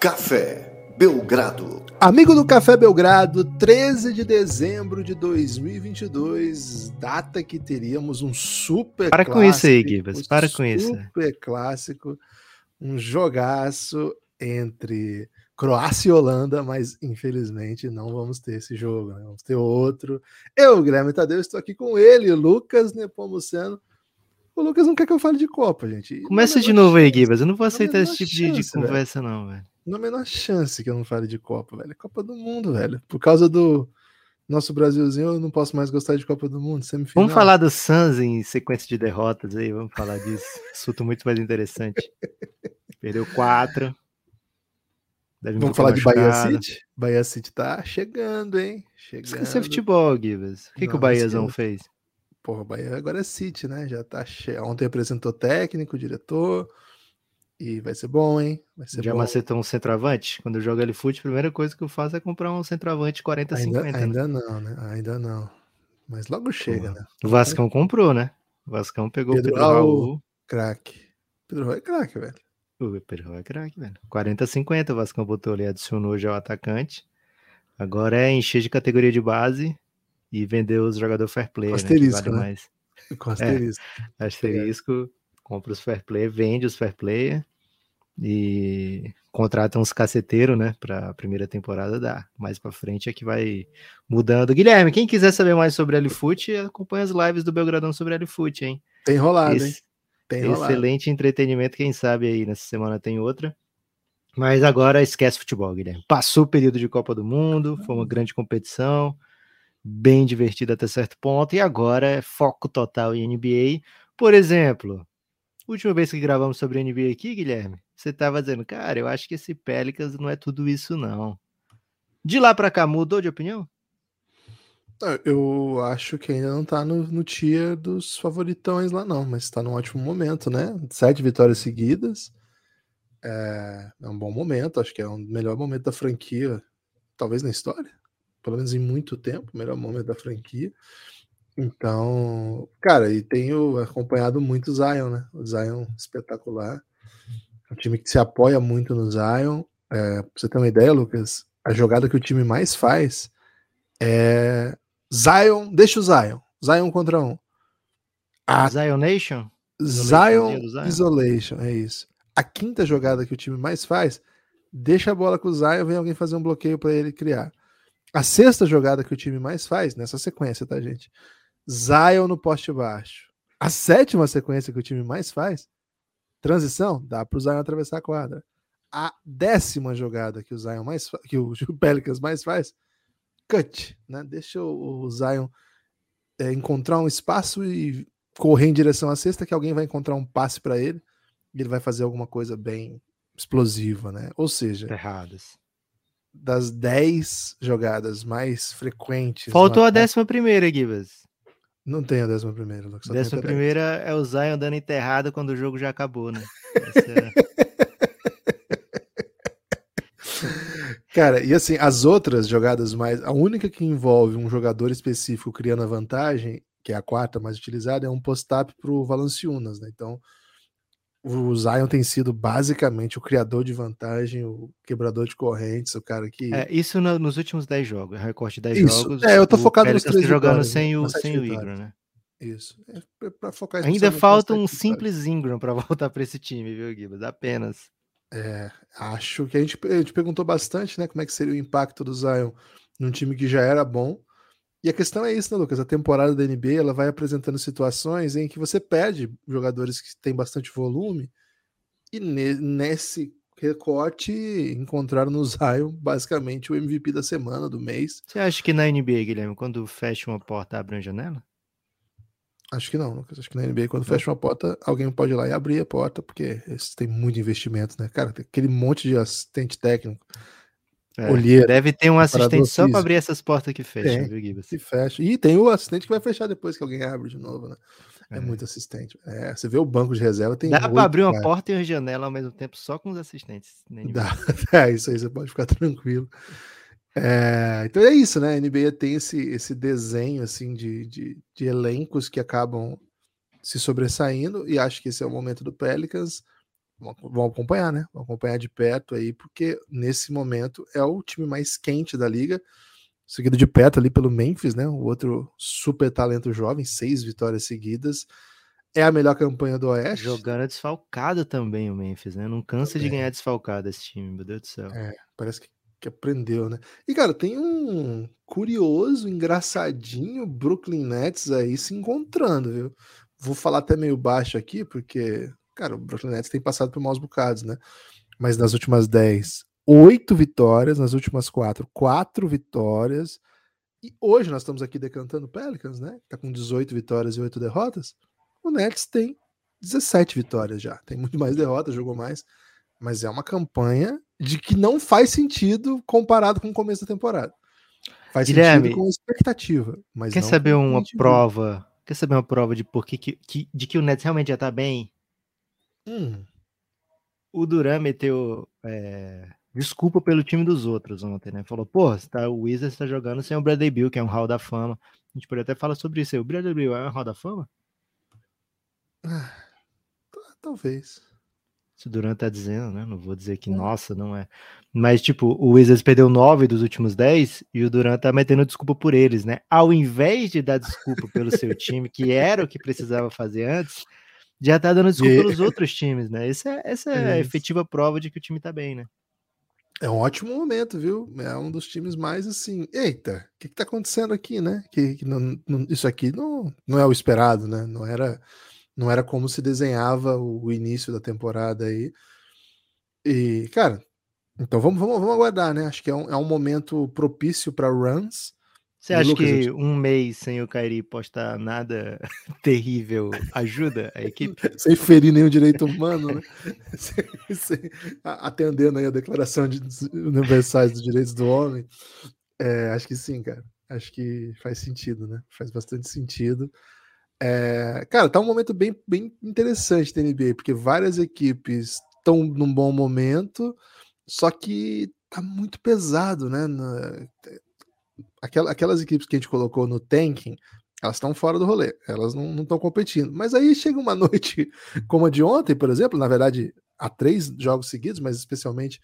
Café Belgrado. Amigo do Café Belgrado, 13 de dezembro de 2022, data que teríamos um super Para clássico, com isso aí, Gibas, para com isso. Super clássico, um jogaço entre Croácia e Holanda, mas infelizmente não vamos ter esse jogo, né? vamos ter outro. Eu, Guilherme Tadeu, estou aqui com ele, Lucas Nepomuceno. O Lucas não quer que eu fale de Copa, gente. Começa de novo aí, chance. Gibas. Eu não vou aceitar esse tipo de, de chance, velho. conversa, não, velho. Não há a menor chance que eu não fale de Copa, velho. É Copa do Mundo, velho. Por causa do nosso Brasilzinho, eu não posso mais gostar de Copa do Mundo. Semifinal. Vamos falar do Suns em sequência de derrotas aí, vamos falar disso. Assunto muito mais interessante. Perdeu quatro. Deve Vamos falar de Bahia. City? Bahia City tá chegando, hein? Chegando. Esqueceu futebol, Gibas. O que, que o Bahiazão fez? Porra, o Bahia agora é City, né? Já tá che... Ontem apresentou técnico, diretor. E vai ser bom, hein? Vai ser Já bom. macetou um centroavante? Quando eu jogo ali fute, a primeira coisa que eu faço é comprar um centroavante 40-50. Ainda, né? ainda não, né? Ainda não. Mas logo chega, Porra. né? O Vascão comprou, né? O Vascão pegou Pedro o Pedro Raul. Raul. Craque. Pedro Roy é craque, velho. O Pedro Raul é craque, velho. 40-50, o Vascão botou ali, adicionou já o atacante. Agora é encher de categoria de base e vender os jogadores fair play, né? que Asterisco, vale né? mais. Com asterisco. Asterisco, compra os fair play, vende os fair play e contrata uns caceteiros, né, pra primeira temporada dá. Mais pra frente é que vai mudando. Guilherme, quem quiser saber mais sobre LFoot, acompanha as lives do Belgradão sobre LFoot, hein? Tem rolado, hein? Esse- Tem rolado. excelente entretenimento, quem sabe aí nessa semana tem outra. Mas agora esquece futebol, Guilherme. Passou o período de Copa do Mundo, foi uma grande competição, bem divertida até certo ponto, e agora é foco total em NBA. Por exemplo, última vez que gravamos sobre NBA aqui, Guilherme, você estava dizendo, cara, eu acho que esse Pelicans não é tudo isso, não. De lá para cá, mudou de opinião? Ah, Eu acho que ainda não tá no, no tier dos favoritões lá, não, mas tá num ótimo momento, né? Sete vitórias seguidas. É, é um bom momento, acho que é o melhor momento da franquia, talvez na história, pelo menos em muito tempo, melhor momento da franquia. Então, cara, e tenho acompanhado muito o Zion, né? O Zion espetacular. É um time que se apoia muito no Zion. É, pra você ter uma ideia, Lucas, a jogada que o time mais faz é Zion, deixa o Zion. Zion contra um. A Zion Nation? Zion Zion. Isolation, é isso. A quinta jogada que o time mais faz, deixa a bola com o Zion, vem alguém fazer um bloqueio para ele criar. A sexta jogada que o time mais faz, nessa sequência, tá, gente? Zion no poste baixo. A sétima sequência que o time mais faz, transição, dá para o Zion atravessar a quadra. A décima jogada que o Zion mais que o Pelicans mais faz, cut, né? Deixa o, o Zion é, encontrar um espaço e correr em direção à cesta que alguém vai encontrar um passe para ele e ele vai fazer alguma coisa bem explosiva, né? Ou seja, Erradas. Das 10 jogadas mais frequentes. Faltou a décima primeira, Gibas. Não tem a décima primeira, Lucas. Décima primeira é o Zion dando enterrada quando o jogo já acabou, né? É- Cara, e assim, as outras jogadas mais. A única que envolve um jogador específico criando a vantagem, que é a quarta mais utilizada, é um post-up pro Valanciunas, né? Então, o Zion tem sido basicamente o criador de vantagem, o quebrador de correntes, o cara que. é, isso no- nos últimos 10 jogos, recorte de 10 Isso, jogos. é, eu tô focado nos Pelicans três tá jogando vitórias, sem o, sem o. Ingram, né? Isso. É pra- pra focar Ainda falta um simples Ingram para voltar para esse time, viu, Gibas? Apenas. É, acho que a gente, a gente perguntou bastante, né, como é que seria o impacto do Zion num time que já era bom. E a questão é isso, né, Lucas? A temporada da NBA ela vai apresentando situações em que você perde jogadores que têm bastante volume e ne- nesse recorte encontraram no Zion basicamente o MVP da semana, do mês. Você acha que na NBA, Guilherme, quando fecha uma porta, abre uma janela? Acho que não, Lucas. Acho que na NBA, quando fecha uma porta, alguém pode ir lá e abrir a porta, porque têm muito investimento, né? Cara, tem aquele monte de assistente técnico, É, olheira, Deve ter um assistente só para abrir essas portas que fecham, Tem. viu, Gibas? que fecha. E tem o assistente que vai fechar depois que alguém abre de novo, né? É, É. muito assistente. É, você vê o banco de reserva, tem Dá para abrir uma caras. porta e uma janela ao mesmo tempo só com os assistentes. Dá. É, isso aí você pode ficar tranquilo. É, então é isso, né? A NBA tem esse, esse desenho assim de, de, de elencos que acabam se sobressaindo, e acho que esse é o momento do Pelicans. Vamos acompanhar, né? Vamos acompanhar de perto aí, porque nesse momento é o time mais quente da liga, seguido de perto ali pelo Memphis, né? O outro super talento jovem, seis vitórias seguidas. É a melhor campanha do Oeste. Jogando desfalcado também o Memphis, né? Não cansa também. de ganhar desfalcado esse time, meu Deus do céu. É, parece que, que aprendeu, né? E, cara, tem um curioso, engraçadinho Brooklyn Nets aí se encontrando, viu? Vou falar até meio baixo aqui, porque, cara, o Brooklyn Nets tem passado por maus bocados, né? Mas nas últimas 10, oito vitórias, nas últimas quatro, quatro vitórias. E hoje nós estamos aqui decantando Pelicans, né? Tá com 18 vitórias e 8 derrotas. O Nets tem 17 vitórias já. Tem muito mais derrotas, jogou mais. Mas é uma campanha de que não faz sentido comparado com o começo da temporada. Faz Guilherme, sentido com expectativa. Mas quer saber uma prova Quer saber uma prova de por que, que, de que o Nets realmente já tá bem? Hum. O Duran meteu é, desculpa pelo time dos outros ontem, né? Falou, pô, tá, o Wizards tá jogando sem o Bradley Bill, que é um Hall da Fama. A gente poderia até falar sobre isso aí. O Bradley Bill é um Hall da Fama? Ah, talvez. Se o Durant tá dizendo, né? Não vou dizer que, é. nossa, não é. Mas, tipo, o Wizards perdeu nove dos últimos dez e o Durant tá metendo desculpa por eles, né? Ao invés de dar desculpa pelo seu time, que era o que precisava fazer antes, já tá dando desculpa e... pelos outros times, né? Essa é, essa é, é a efetiva prova de que o time tá bem, né? É um ótimo momento, viu? É um dos times mais assim. Eita, o que, que tá acontecendo aqui, né? Que, que não, não, isso aqui não, não é o esperado, né? Não era não era como se desenhava o início da temporada aí. E, cara, então vamos, vamos, vamos aguardar, né? Acho que é um, é um momento propício para runs. Você acha Lucas, que um mês sem o Kairi postar nada terrível ajuda a equipe? sem ferir nenhum direito humano, né? sem, sem, atendendo aí a Declaração de Universais dos Direitos do Homem. É, acho que sim, cara. Acho que faz sentido, né? Faz bastante sentido. É, cara, tá um momento bem, bem interessante da NBA, porque várias equipes estão num bom momento, só que tá muito pesado, né? Na, aquelas, aquelas equipes que a gente colocou no tanking, elas estão fora do rolê, elas não estão competindo. Mas aí chega uma noite como a de ontem, por exemplo, na verdade, há três jogos seguidos, mas especialmente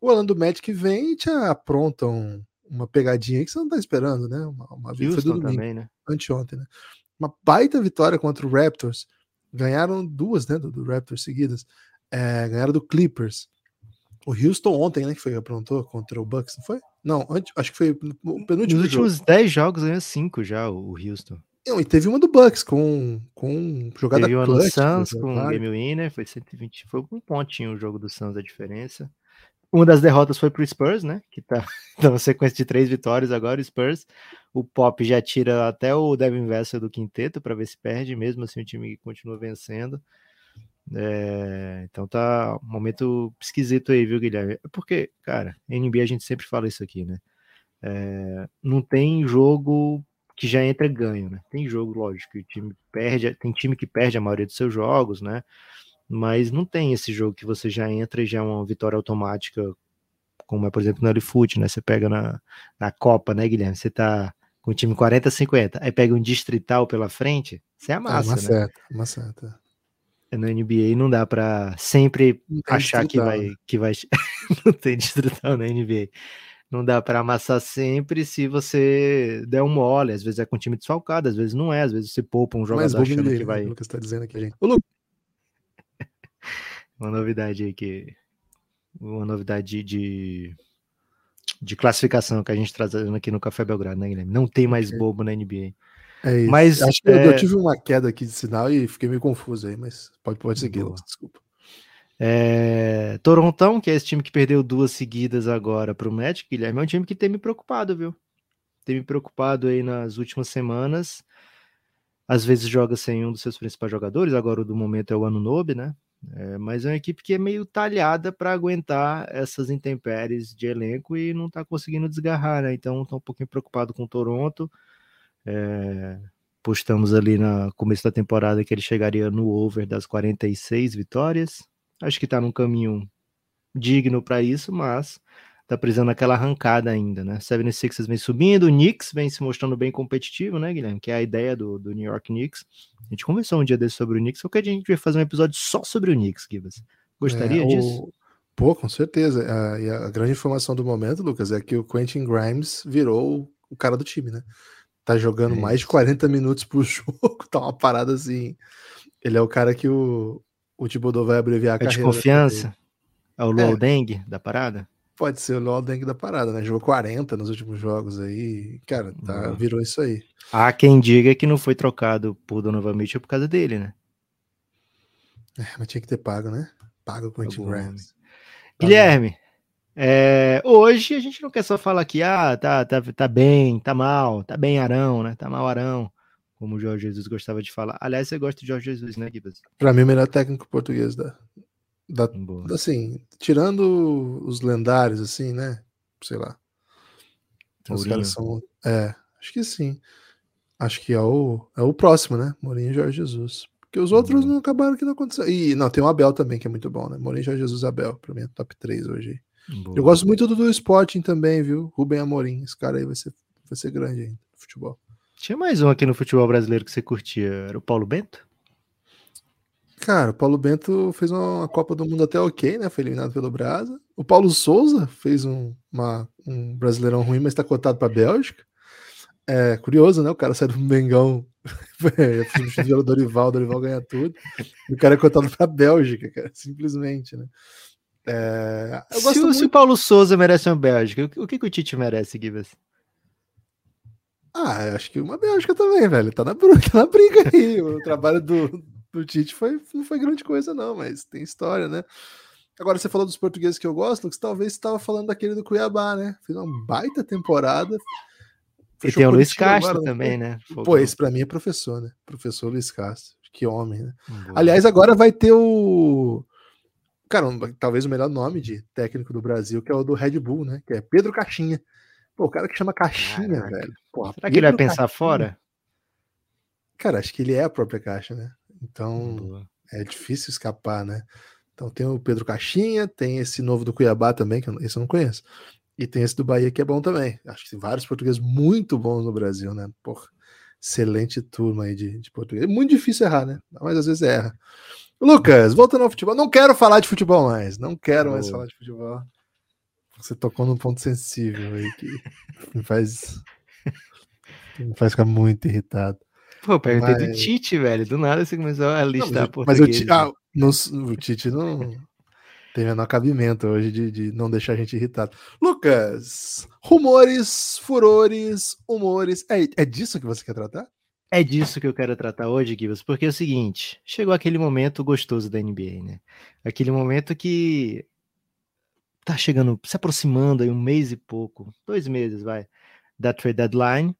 o Orlando Magic vem e te aprontam uma pegadinha que você não tá esperando, né? Uma, uma Houston do domingo, também, né? Anteontem, né? uma baita vitória contra o Raptors. Ganharam duas, né, do, do Raptors seguidas. É, ganharam do Clippers. O Houston ontem, né, que foi aprontou contra o Bucks, não foi? Não, antes, acho que foi o penúltimo Nos últimos 10 jogos ganhou 5 já o Houston. Não, e teve uma do Bucks com, com jogada teve clutch. Teve no Suns com o Game Winner, foi 120, foi um pontinho o jogo do Suns a diferença. Uma das derrotas foi pro Spurs, né? Que tá numa sequência de três vitórias agora, o Spurs. O Pop já tira até o Devin Vessel do quinteto para ver se perde, mesmo assim o time continua vencendo. É, então tá um momento esquisito aí, viu, Guilherme? É porque, cara, NBA a gente sempre fala isso aqui, né? É, não tem jogo que já entra ganho, né? Tem jogo, lógico, que o time perde, tem time que perde a maioria dos seus jogos, né? mas não tem esse jogo que você já entra e já é uma vitória automática, como é, por exemplo, no L-Foot, né? Você pega na, na Copa, né, Guilherme? Você tá com o time 40-50, aí pega um distrital pela frente, você amassa, é uma né? Seta, uma seta. É, no NBA não dá para sempre achar que vai, né? que vai. não tem distrital na NBA. Não dá para amassar sempre se você der um mole. Às vezes é com time desfalcado, às vezes não é. Às vezes você poupa um jogador achando que vai. O Lucas tá dizendo aqui, gente. Ô, uma novidade aí que. Uma novidade de, de classificação que a gente trazendo aqui no Café Belgrado, né, Guilherme? Não tem mais bobo na NBA. É isso. Mas, Acho que é... eu tive uma queda aqui de sinal e fiquei meio confuso aí, mas pode, pode seguir, desculpa. É... Torontão, que é esse time que perdeu duas seguidas agora para o Magic, Guilherme, é um time que tem me preocupado, viu? Tem me preocupado aí nas últimas semanas. Às vezes joga sem um dos seus principais jogadores, agora o do momento é o Anunobi, né? É, mas é uma equipe que é meio talhada para aguentar essas intempéries de elenco e não está conseguindo desgarrar, né? Então estou um pouquinho preocupado com o Toronto. É, postamos ali no começo da temporada que ele chegaria no over das 46 vitórias. Acho que está num caminho digno para isso, mas tá precisando daquela arrancada ainda, né? 76ers vem subindo, o Knicks vem se mostrando bem competitivo, né, Guilherme? Que é a ideia do, do New York Knicks. A gente conversou um dia desse sobre o Knicks, só que a gente vai fazer um episódio só sobre o Knicks, Gibas. Gostaria É, o- disso? Pô, com certeza. A, e a grande informação do momento, Lucas, é que o Quentin Grimes virou o- o cara do time, né? Tá jogando É mais de isso. 40 minutos por jogo, tá uma parada assim. Ele é o cara que o, o Thibodeau vai abreviar a É de carreira. né, confiança? É o É. Low Deng da parada? Pode ser o Léo Deng da parada, né? Jogou 40 nos últimos jogos aí. Cara, tá, Boa. virou isso aí. Há quem diga que não foi trocado por Donovan Mitchell por causa dele, né? É, mas tinha que ter pago, né? Paga o Quentin Pagou, Grimes. Guilherme, é, hoje a gente não quer só falar que ah, tá, tá, tá bem, tá mal, tá bem Arão, né? Tá mal Arão, como o Jorge Jesus gostava de falar. Aliás, você gosta de Jorge Jesus, né, Gibas? Pra mim, o melhor técnico português da, da Boa. assim, tirando os lendários, assim, né? Sei lá. Os caras são. É, acho que sim. Acho que é o, é o próximo, né? Mourinho e Jorge Jesus. Porque os outros Uhum. não acabaram que não aconteceu. E não, tem o Abel também, que é muito bom, né? Mourinho, Jorge Jesus Abel. Pra mim é top 3 hoje. Boa. Eu gosto muito do, do Sporting também, viu? Rubem Amorim. Esse cara aí vai ser, vai ser grande ainda no futebol. Tinha mais um aqui no futebol brasileiro que você curtia, era o Paulo Bento? Cara, o Paulo Bento fez uma, Copa do Mundo até ok, né? Foi eliminado pelo Brasa. O Paulo Souza fez um, uma- um brasileirão ruim, mas tá cotado pra Bélgica. É curioso, né? O cara sai do Mengão, é, substituir o Dorival, o Dorival ganha tudo. E o cara é cotado pra Bélgica, cara, simplesmente, né? É, eu Se, gosto o- muito. se o Paulo Souza merece uma Bélgica, o que- o que, que o Tite merece, Gibas? Ah, eu acho que uma Bélgica também, velho. Tá na, tá na briga aí. O trabalho do, do Tite foi, não foi grande coisa, não, mas tem história, né? Agora, você falou dos portugueses que eu gosto, Lucas, talvez você estava falando daquele do Cuiabá, né? Fez uma baita temporada. E Fechou tem o Luiz Castro agora, não também, né? Pô, esse pra mim é professor, né? Professor Luiz Castro. Que homem, né? Boa. Aliás, agora vai ter o. Cara, um- talvez o melhor nome de técnico do Brasil, que é o do Red Bull, né? Que é Pedro Caixinha. Pô, o cara que chama Caixinha, Caraca. velho. Porra, será que ele vai Pedro pensar Caixinha. fora? Cara, acho que ele é a própria caixa, né? Então Boa. é difícil escapar, né? Então tem o Pedro Caixinha, tem esse novo do Cuiabá também, que eu, esse eu não conheço. E tem esse do Bahia que é bom também. Acho que tem vários portugueses muito bons no Brasil, né? Porra, excelente turma aí de, de português. É muito difícil errar, né? Mas às vezes erra. Lucas, voltando ao futebol. Não quero falar de futebol mais. Não quero mais Boa. falar de futebol. Você tocou num ponto sensível aí que me faz, me faz ficar muito irritado. Pô, eu perguntei do Mas- Tite, velho. Do nada você começou a Não, listar mas, mas o, português. Ti- ah, não- o Tite não tem menor cabimento hoje de, de não deixar a gente irritado. Lucas, rumores, furores, humores. É, é disso que você quer tratar? É disso que eu quero tratar hoje, Gibas, porque é o seguinte, chegou aquele momento gostoso da NBA, né? Aquele momento que tá chegando, se aproximando aí um mês e pouco, dois meses, vai, da trade deadline.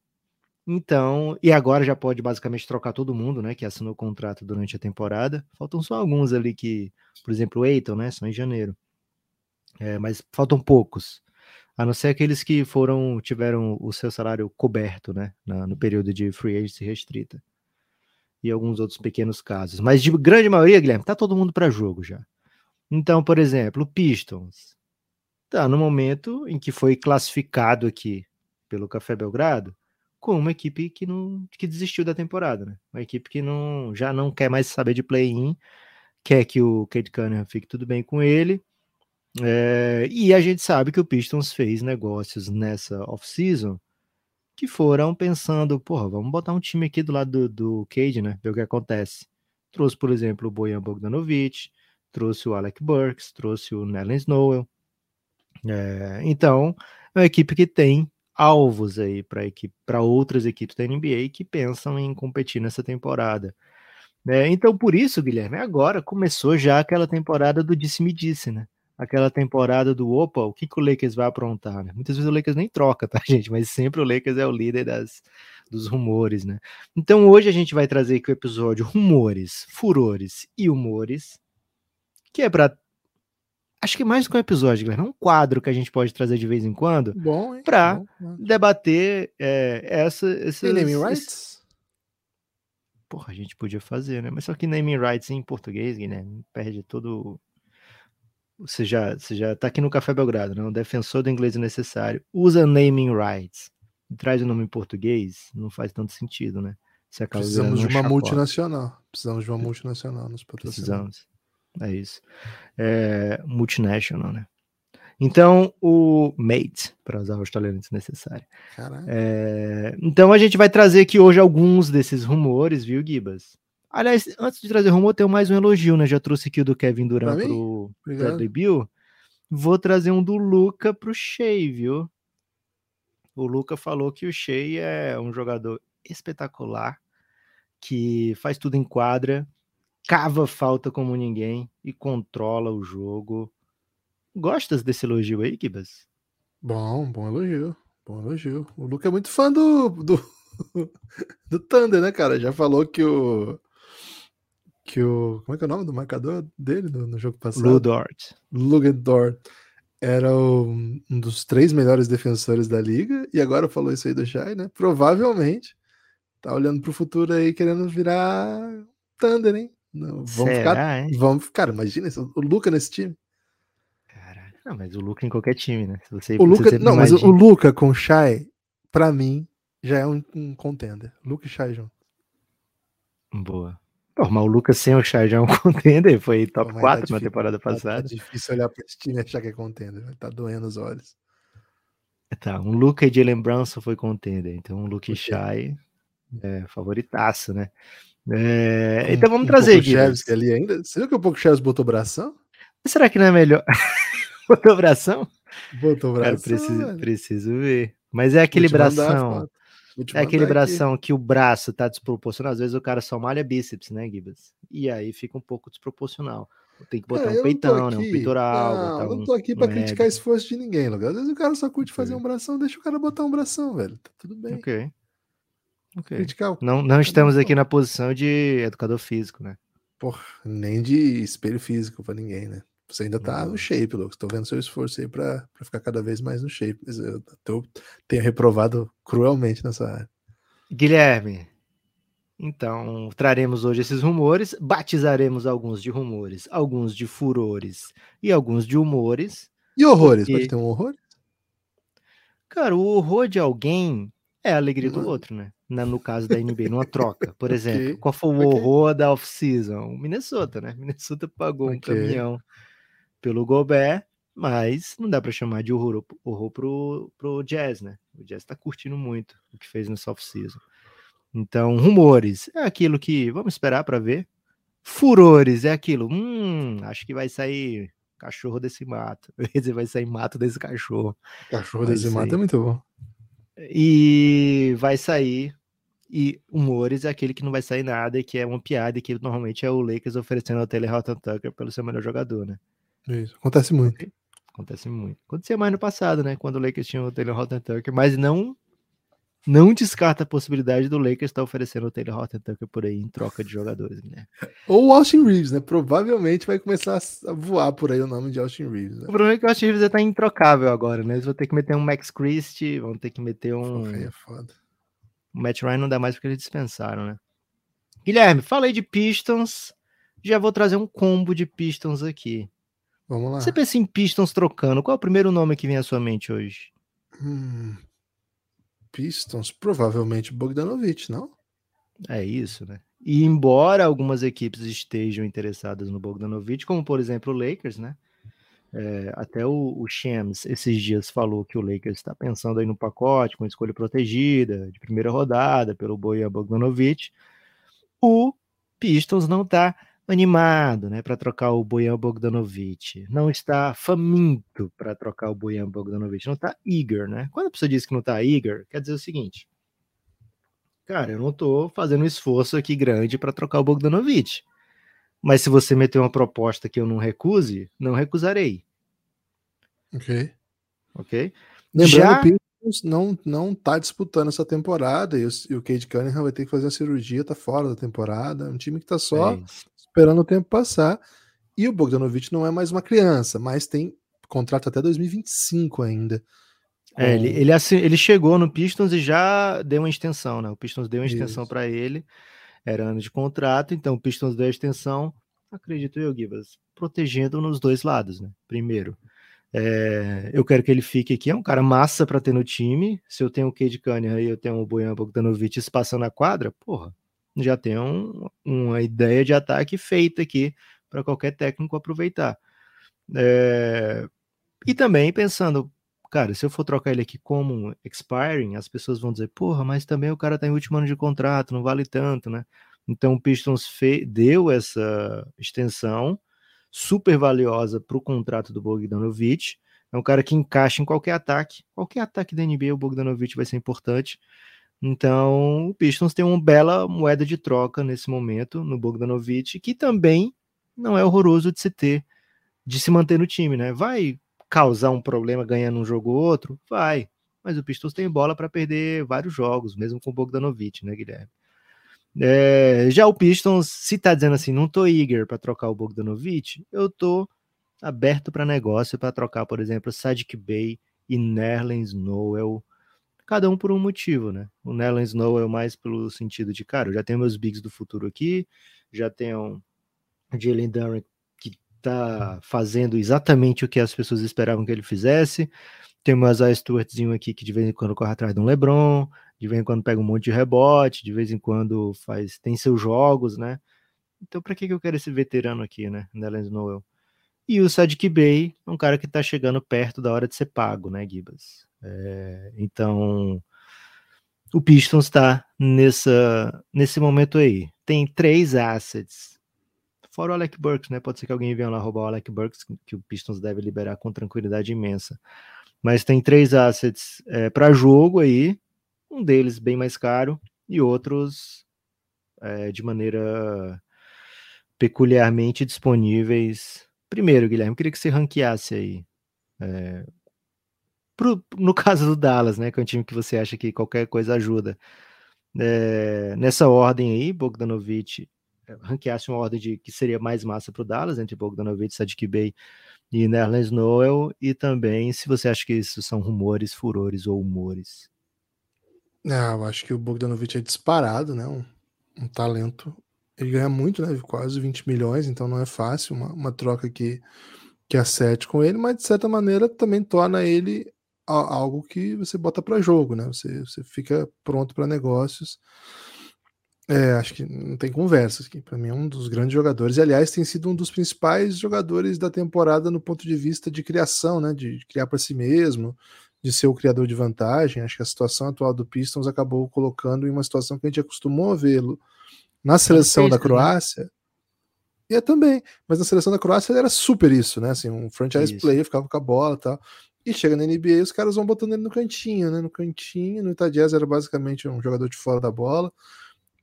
Então, e agora já pode basicamente trocar todo mundo, né, que assinou o contrato durante a temporada. Faltam só alguns ali que, por exemplo, o Eiton, né, são em janeiro. É, mas faltam poucos. A não ser aqueles que foram tiveram o seu salário coberto, né, na- no período de free agency restrita. E alguns outros pequenos casos. Mas de grande maioria, Guilherme, tá todo mundo para jogo já. Então, por exemplo, o Pistons tá no momento em que foi classificado aqui pelo Café Belgrado com uma equipe que não que desistiu da temporada, né? Uma equipe que não já não quer mais saber de play-in, quer que o Kate Cunningham fique tudo bem com ele. É, e a gente sabe que o Pistons fez negócios nessa off-season que foram pensando, porra, vamos botar um time aqui do lado do, do Cade, né? Ver o que acontece. Trouxe, por exemplo, o Bojan Bogdanovic, trouxe o Alec Burks, trouxe o Nellen Snowell. É, então, é uma equipe que tem alvos aí para equipe, para outras equipes da NBA que pensam em competir nessa temporada. É, então, por isso, Guilherme, agora começou já aquela temporada do disse-me disse, né? Aquela temporada do opa, o que, que o Lakers vai aprontar, né? Muitas vezes o Lakers nem troca, tá, gente? Mas sempre o Lakers é o líder das, dos rumores, né? Então hoje a gente vai trazer aqui o episódio Rumores, Furores e Humores, que é para acho que mais do que um episódio, Guilherme, é um quadro que a gente pode trazer de vez em quando né? debater é, essa rights? Porra, a gente podia fazer, né? Mas só que naming rights em português, Guilherme, perde todo. Você já, você já tá aqui no Café Belgrado, né? Um defensor do inglês é necessário. Usa naming rights. Traz o nome em português, não faz tanto sentido, né? Precisamos de uma chacota. multinacional. Precisamos de uma multinacional nos patrocinar. Precisamos. É isso. É, multinational, né? Então, o mate, para usar o australiano desnecessário. É, então, a gente vai trazer aqui hoje alguns desses rumores, viu, Gibas? Aliás, antes de trazer rumor, tem mais um elogio, né? Já trouxe aqui o do Kevin Durant pro Bradley Bill. Vou trazer um do Luca pro Shea, viu? O Luca falou que o Shea é um jogador espetacular, que faz tudo em quadra, cava falta como ninguém e controla o jogo. Gostas desse elogio aí, Kibas? Bom, bom elogio. Bom elogio. O Luca é muito fã do, do, do Thunder, né, cara? Já falou que o que o. Como é que é o nome do marcador dele no, no jogo passado? Ludort. Ludort. Era o, um dos três melhores defensores da liga, e agora falou isso aí do Shai, né? Provavelmente tá olhando pro futuro aí querendo virar Thunder, hein? Não, vamos Será, ficar. Hein? Vamos, cara, imagina isso, o Luca nesse time. Não, mas o Luca em qualquer time, né? Se você, o Luca, não, imagina. mas o Luca com o Shai, pra mim, já é um, um contender. Luca e Shai junto. Boa. Mas o Lucas sem o Chai já é um contender, foi top Pô, 4 tá na temporada tá, passada. Tá difícil olhar para esse time e achar que é contender, tá doendo os olhos. Tá, um Luca de lembrança foi contender, então um Luke Shai é favoritaço, né? É, um, então vamos um trazer aqui. ali ainda. Você viu que o pouco Chaves botou bração? Será que não é melhor? botou bração? Botou bração. Cara, preciso, preciso ver. Mas é aquele bração. É aquele bração aqui. que o braço tá desproporcional. Às vezes o cara só malha bíceps, né, Gibas? E aí fica um pouco desproporcional. Tem que botar é, um peitão, né? Um peitoral. Não, eu não tô aqui um, pra um criticar esforço de ninguém, Lucas. Às vezes o cara só curte fazer um bração, deixa o cara botar um bração, velho. Tá tudo bem. Ok. Ok. Criticar não, não estamos aqui na posição de educador físico, né? Porra, nem de espelho físico pra ninguém, né? Você ainda tá no shape, Lucas. Tô vendo seu esforço aí pra, pra ficar cada vez mais no shape. Mas eu tô, tenho reprovado cruelmente nessa área. Guilherme, então traremos hoje esses rumores, batizaremos alguns de rumores, alguns de furores e alguns de humores. E horrores? Porque... Pode ter um horror? Cara, o horror de alguém é a alegria do outro, né? no caso da NBA, numa troca. Por exemplo, okay. qual foi o horror okay. da off-season? Minnesota, né? Minnesota pagou okay. um caminhão pelo Gobert, mas não dá para chamar de horror, horror pro, pro Jazz, né? O Jazz tá curtindo muito o que fez no soft season. Então, rumores é aquilo que vamos esperar para ver. Furores é aquilo, hum, acho que vai sair cachorro desse mato. vai sair mato desse cachorro. Cachorro vai desse sair. mato é muito bom. E vai sair e humores é aquele que não vai sair nada e que é uma piada e que normalmente é o Lakers oferecendo ao Taylor Horton Tucker pelo seu melhor jogador, né? Isso, acontece muito. Acontece muito. Acontecia mais no passado, né? Quando o Lakers tinha o Taylor Horton Tucker, mas não não descarta a possibilidade do Lakers estar oferecendo o Taylor Horton Tucker por aí em troca de jogadores, né? Ou o Austin Reeves, né? Provavelmente vai começar a voar por aí o nome de Austin Reeves. Né? O problema é que o Austin Reeves está introcável agora, né? Eles vão ter que meter um Max Christie, vão ter que meter um. É foda. O Matt Ryan não dá mais porque eles dispensaram, né? Guilherme, falei de Pistons. Já vou trazer um combo de Pistons aqui. Vamos lá. Você pensa em Pistons trocando, qual é o primeiro nome que vem à sua mente hoje? Hum, Pistons, provavelmente Bogdanovich, não? É isso, né? E embora algumas equipes estejam interessadas no Bogdanovich, como por exemplo o Lakers, né? É, até o, o Shams esses dias falou que o Lakers está pensando aí no pacote com escolha protegida de primeira rodada pelo Bojan Bogdanovich. O Pistons não está animado, né, para trocar o Bojan Bogdanovic, não está faminto para trocar o Bojan Bogdanovic, não está eager, né? Quando a pessoa diz que não está eager, quer dizer o seguinte: cara, eu não estou fazendo um esforço aqui grande para trocar o Bogdanovic. Mas se você meter uma proposta que eu não recuse, não recusarei. Ok. Ok. Lembrando, Já... o Pistons não, não tá disputando essa temporada e o, e o Cade Cunningham vai ter que fazer a cirurgia, tá fora da temporada. É um time que tá só é esperando o tempo passar. E o Bogdanovich não é mais uma criança, mas tem contrato até 2025 ainda. É, ele, ele, ele chegou no Pistons e já deu uma extensão, né? O Pistons deu uma extensão para ele, era ano de contrato, então o Pistons deu a extensão, acredito eu, Givas, protegendo nos dois lados, né? Primeiro, é, eu quero que ele fique aqui, é um cara massa para ter no time. Se eu tenho o Cade Cunningham e eu tenho o Bojan Bogdanovic espaçando a quadra, porra, já tem um, uma ideia de ataque feita aqui para qualquer técnico aproveitar. É... E também pensando, cara, se eu for trocar ele aqui como expiring, as pessoas vão dizer, porra, mas também o cara tá em último ano de contrato, não vale tanto, né? Então o Pistons fe... deu essa extensão super valiosa para o contrato do Bogdanovich. É um cara que encaixa em qualquer ataque. Qualquer ataque da NBA, o Bogdanovich vai ser importante. Então, o Pistons tem uma bela moeda de troca nesse momento no Bogdanovich, que também não é horroroso de se ter, de se manter no time, né? Vai causar um problema ganhando um jogo ou outro? Vai. Mas o Pistons tem bola para perder vários jogos, mesmo com o Bogdanovich, né, Guilherme? É, já o Pistons, se tá dizendo assim, não tô eager para trocar o Bogdanovich, eu tô aberto para negócio para trocar, por exemplo, Sadiq Bey e Nerlens Noel cada um por um motivo, né? O Nelson Snow é mais pelo sentido de, cara, eu já tenho meus bigs do futuro aqui, já tenho o Jalen Duran que tá fazendo exatamente o que as pessoas esperavam que ele fizesse, tem o Isaiah Stewartzinho aqui que de vez em quando corre atrás de um LeBron, de vez em quando pega um monte de rebote, de vez em quando faz tem seus jogos, né? Então, para que, que eu quero esse veterano aqui, né? Nelson Noel. E o Sadiq Bey, um cara que tá chegando perto da hora de ser pago, né, Gibas? É, então, o Pistons está nesse momento aí. Tem três assets. Fora o Alec Burks, né? Pode ser que alguém venha lá roubar o Alec Burks, que o Pistons deve liberar com tranquilidade imensa. Mas tem três assets é, para jogo aí. Um deles bem mais caro e outros é, de maneira peculiarmente disponíveis. Primeiro, Guilherme, queria que você ranqueasse aí é, pro, no caso do Dallas, né, que é um time que você acha que qualquer coisa ajuda. É, nessa ordem aí, Bogdanovich é, ranqueasse uma ordem de que seria mais massa para o Dallas, entre Bogdanovich, Sadiq Bey e Nerlens Noel, e também se você acha que isso são rumores, furores ou humores. Não, eu acho que o Bogdanovich é disparado, né? Um, um, talento. Ele ganha muito, né? Quase 20 milhões, então não é fácil uma, uma troca que, que acerte com ele, mas de certa maneira também torna ele algo que você bota para jogo, né? Você, você fica pronto para negócios. É, acho que não tem conversa aqui. Para mim é um dos grandes jogadores. E, aliás, tem sido um dos principais jogadores da temporada no ponto de vista de criação, né? De criar para si mesmo, de ser o criador de vantagem. Acho que a situação atual do Pistons acabou colocando em uma situação que a gente acostumou a vê-lo na seleção da? Croácia. E é também, mas na seleção da Croácia ele era super isso, né? Assim, um franchise isso. player, ficava com a bola e tal. E chega na NBA os caras vão botando ele no cantinho, né? No cantinho, no Jazz era basicamente um jogador de fora da bola.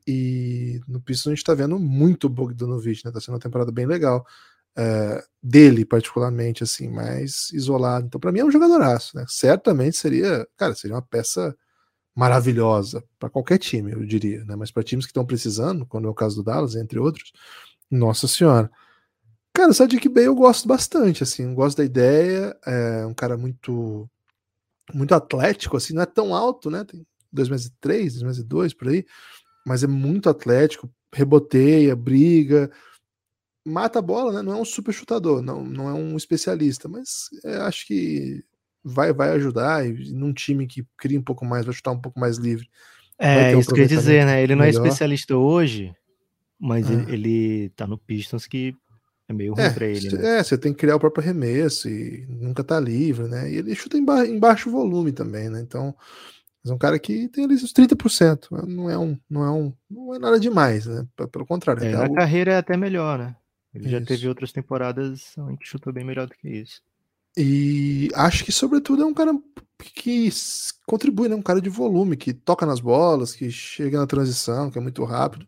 E no Pistons a gente tá vendo muito Bogdanovich, né? Tá sendo uma temporada bem legal. É, dele, particularmente, assim, mais isolado. Então, para mim é um jogadoraço, né? Certamente seria, cara, seria uma peça maravilhosa para qualquer time, eu diria, né? Mas para times que estão precisando, quando é o caso do Dallas, entre outros, nossa senhora. Cara, o Sadiq Bey eu gosto bastante, assim, gosto da ideia, é um cara muito muito atlético, assim, não é tão alto, né? Tem 2 meses e 3, 2 meses e 2 por aí, mas é muito atlético, reboteia, briga, mata a bola, né? Não é um super chutador, não, não é um especialista, mas é, acho que vai, vai ajudar e num time que cria um pouco mais, vai chutar um pouco mais livre. É, um isso quer dizer, né? Ele não é especialista hoje, mas ah. ele, ele tá no Pistons que é meio ruim é, pra ele, né? É, você tem que criar o próprio arremesso e nunca tá livre, né? E ele chuta em, ba em baixo volume também, né? Então, é um cara que tem ali os 30%. Né? Não é um, não é um, não é nada demais, né? Pelo contrário. É, a carreira é até melhor, né? Ele isso. já teve outras temporadas em que chutou bem melhor do que isso. E acho que, sobretudo, é um cara que contribui, né? Um cara de volume, que toca nas bolas, que chega na transição, que é muito rápido.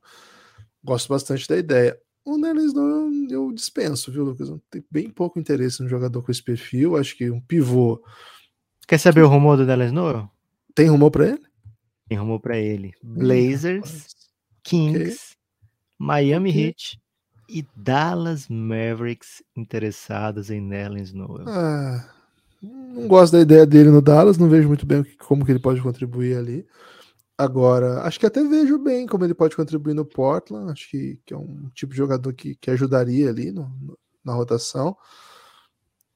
Gosto bastante da ideia. O eu, eu dispenso, viu, Lucas? Eu tenho bem pouco interesse no jogador com esse perfil. Acho que um pivô. Quer saber o rumor do Dallas Noel? Tem rumor para ele? Tem rumor para ele. Blazers, Kings, okay. Miami okay. Heat e Dallas Mavericks interessados em Nerlens Noel. Ah, não gosto da ideia dele no Dallas, não vejo muito bem como que ele pode contribuir ali. Agora, acho que até vejo bem como ele pode contribuir no Portland. Acho que, que é um tipo de jogador que, que ajudaria ali no, no, na rotação.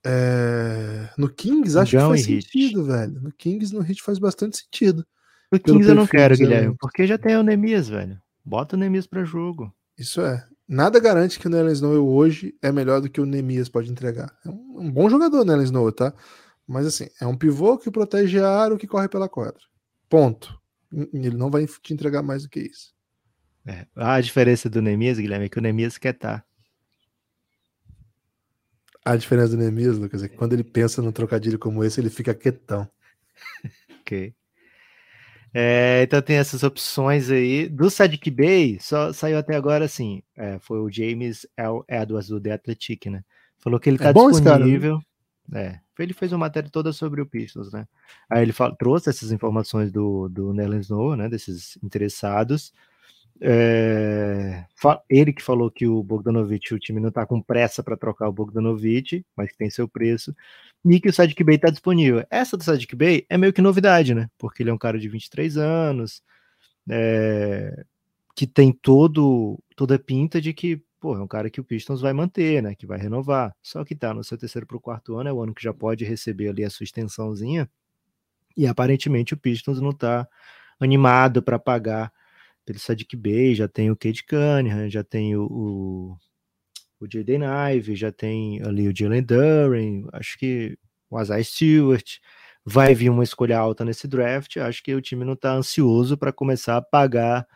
É, no Kings, acho John que faz sentido, velho. No Kings, no Hit faz bastante sentido. No Kings eu não quero, Guilherme, porque já tem o Nemias, velho. Bota o Nemias para jogo. Isso é. Nada garante que o Nelen Snow hoje é melhor do que o Nemias pode entregar. É um, bom jogador, o Nelen Snow, tá? Mas assim, é um pivô que protege a aro que corre pela quadra. Ponto. Ele não vai te entregar mais do que isso. É, a diferença do Nemias, Guilherme, é que o Nemias quer estar. Tá. A diferença do Nemias, Lucas, é que quando ele pensa num trocadilho como esse, ele fica quietão. ok. É, então tem essas opções aí. Do Sadiq Bay, só saiu até agora assim. É, foi o James L. Edwards do The Athletic, né? Falou que ele tá é disponível. É, ele fez uma matéria toda sobre o Pistons, né? Aí ele trouxe essas informações do, do Nellen Snow, né? Desses interessados. É, ele que falou que o Bogdanovich, o time não está com pressa para trocar o Bogdanovich, mas que tem seu preço, e que o Sadiq Bey está disponível. Essa do Sadiq Bey é meio que novidade, né? Porque ele é um cara de 23 anos, é, que tem todo toda a pinta de que pô, é um cara que o Pistons vai manter, né? Que vai renovar. Só que tá no seu terceiro para o quarto ano, é o ano que já pode receber ali a sua extensãozinha, e aparentemente o Pistons não está animado para pagar pelo Sadiq Bey, já tem o Cade Cunningham, já tem o, o, o Jaden Ive, já tem ali o Jalen Duren, acho que o Isaiah Stewart, vai vir uma escolha alta nesse draft, acho que o time não está ansioso para começar a pagar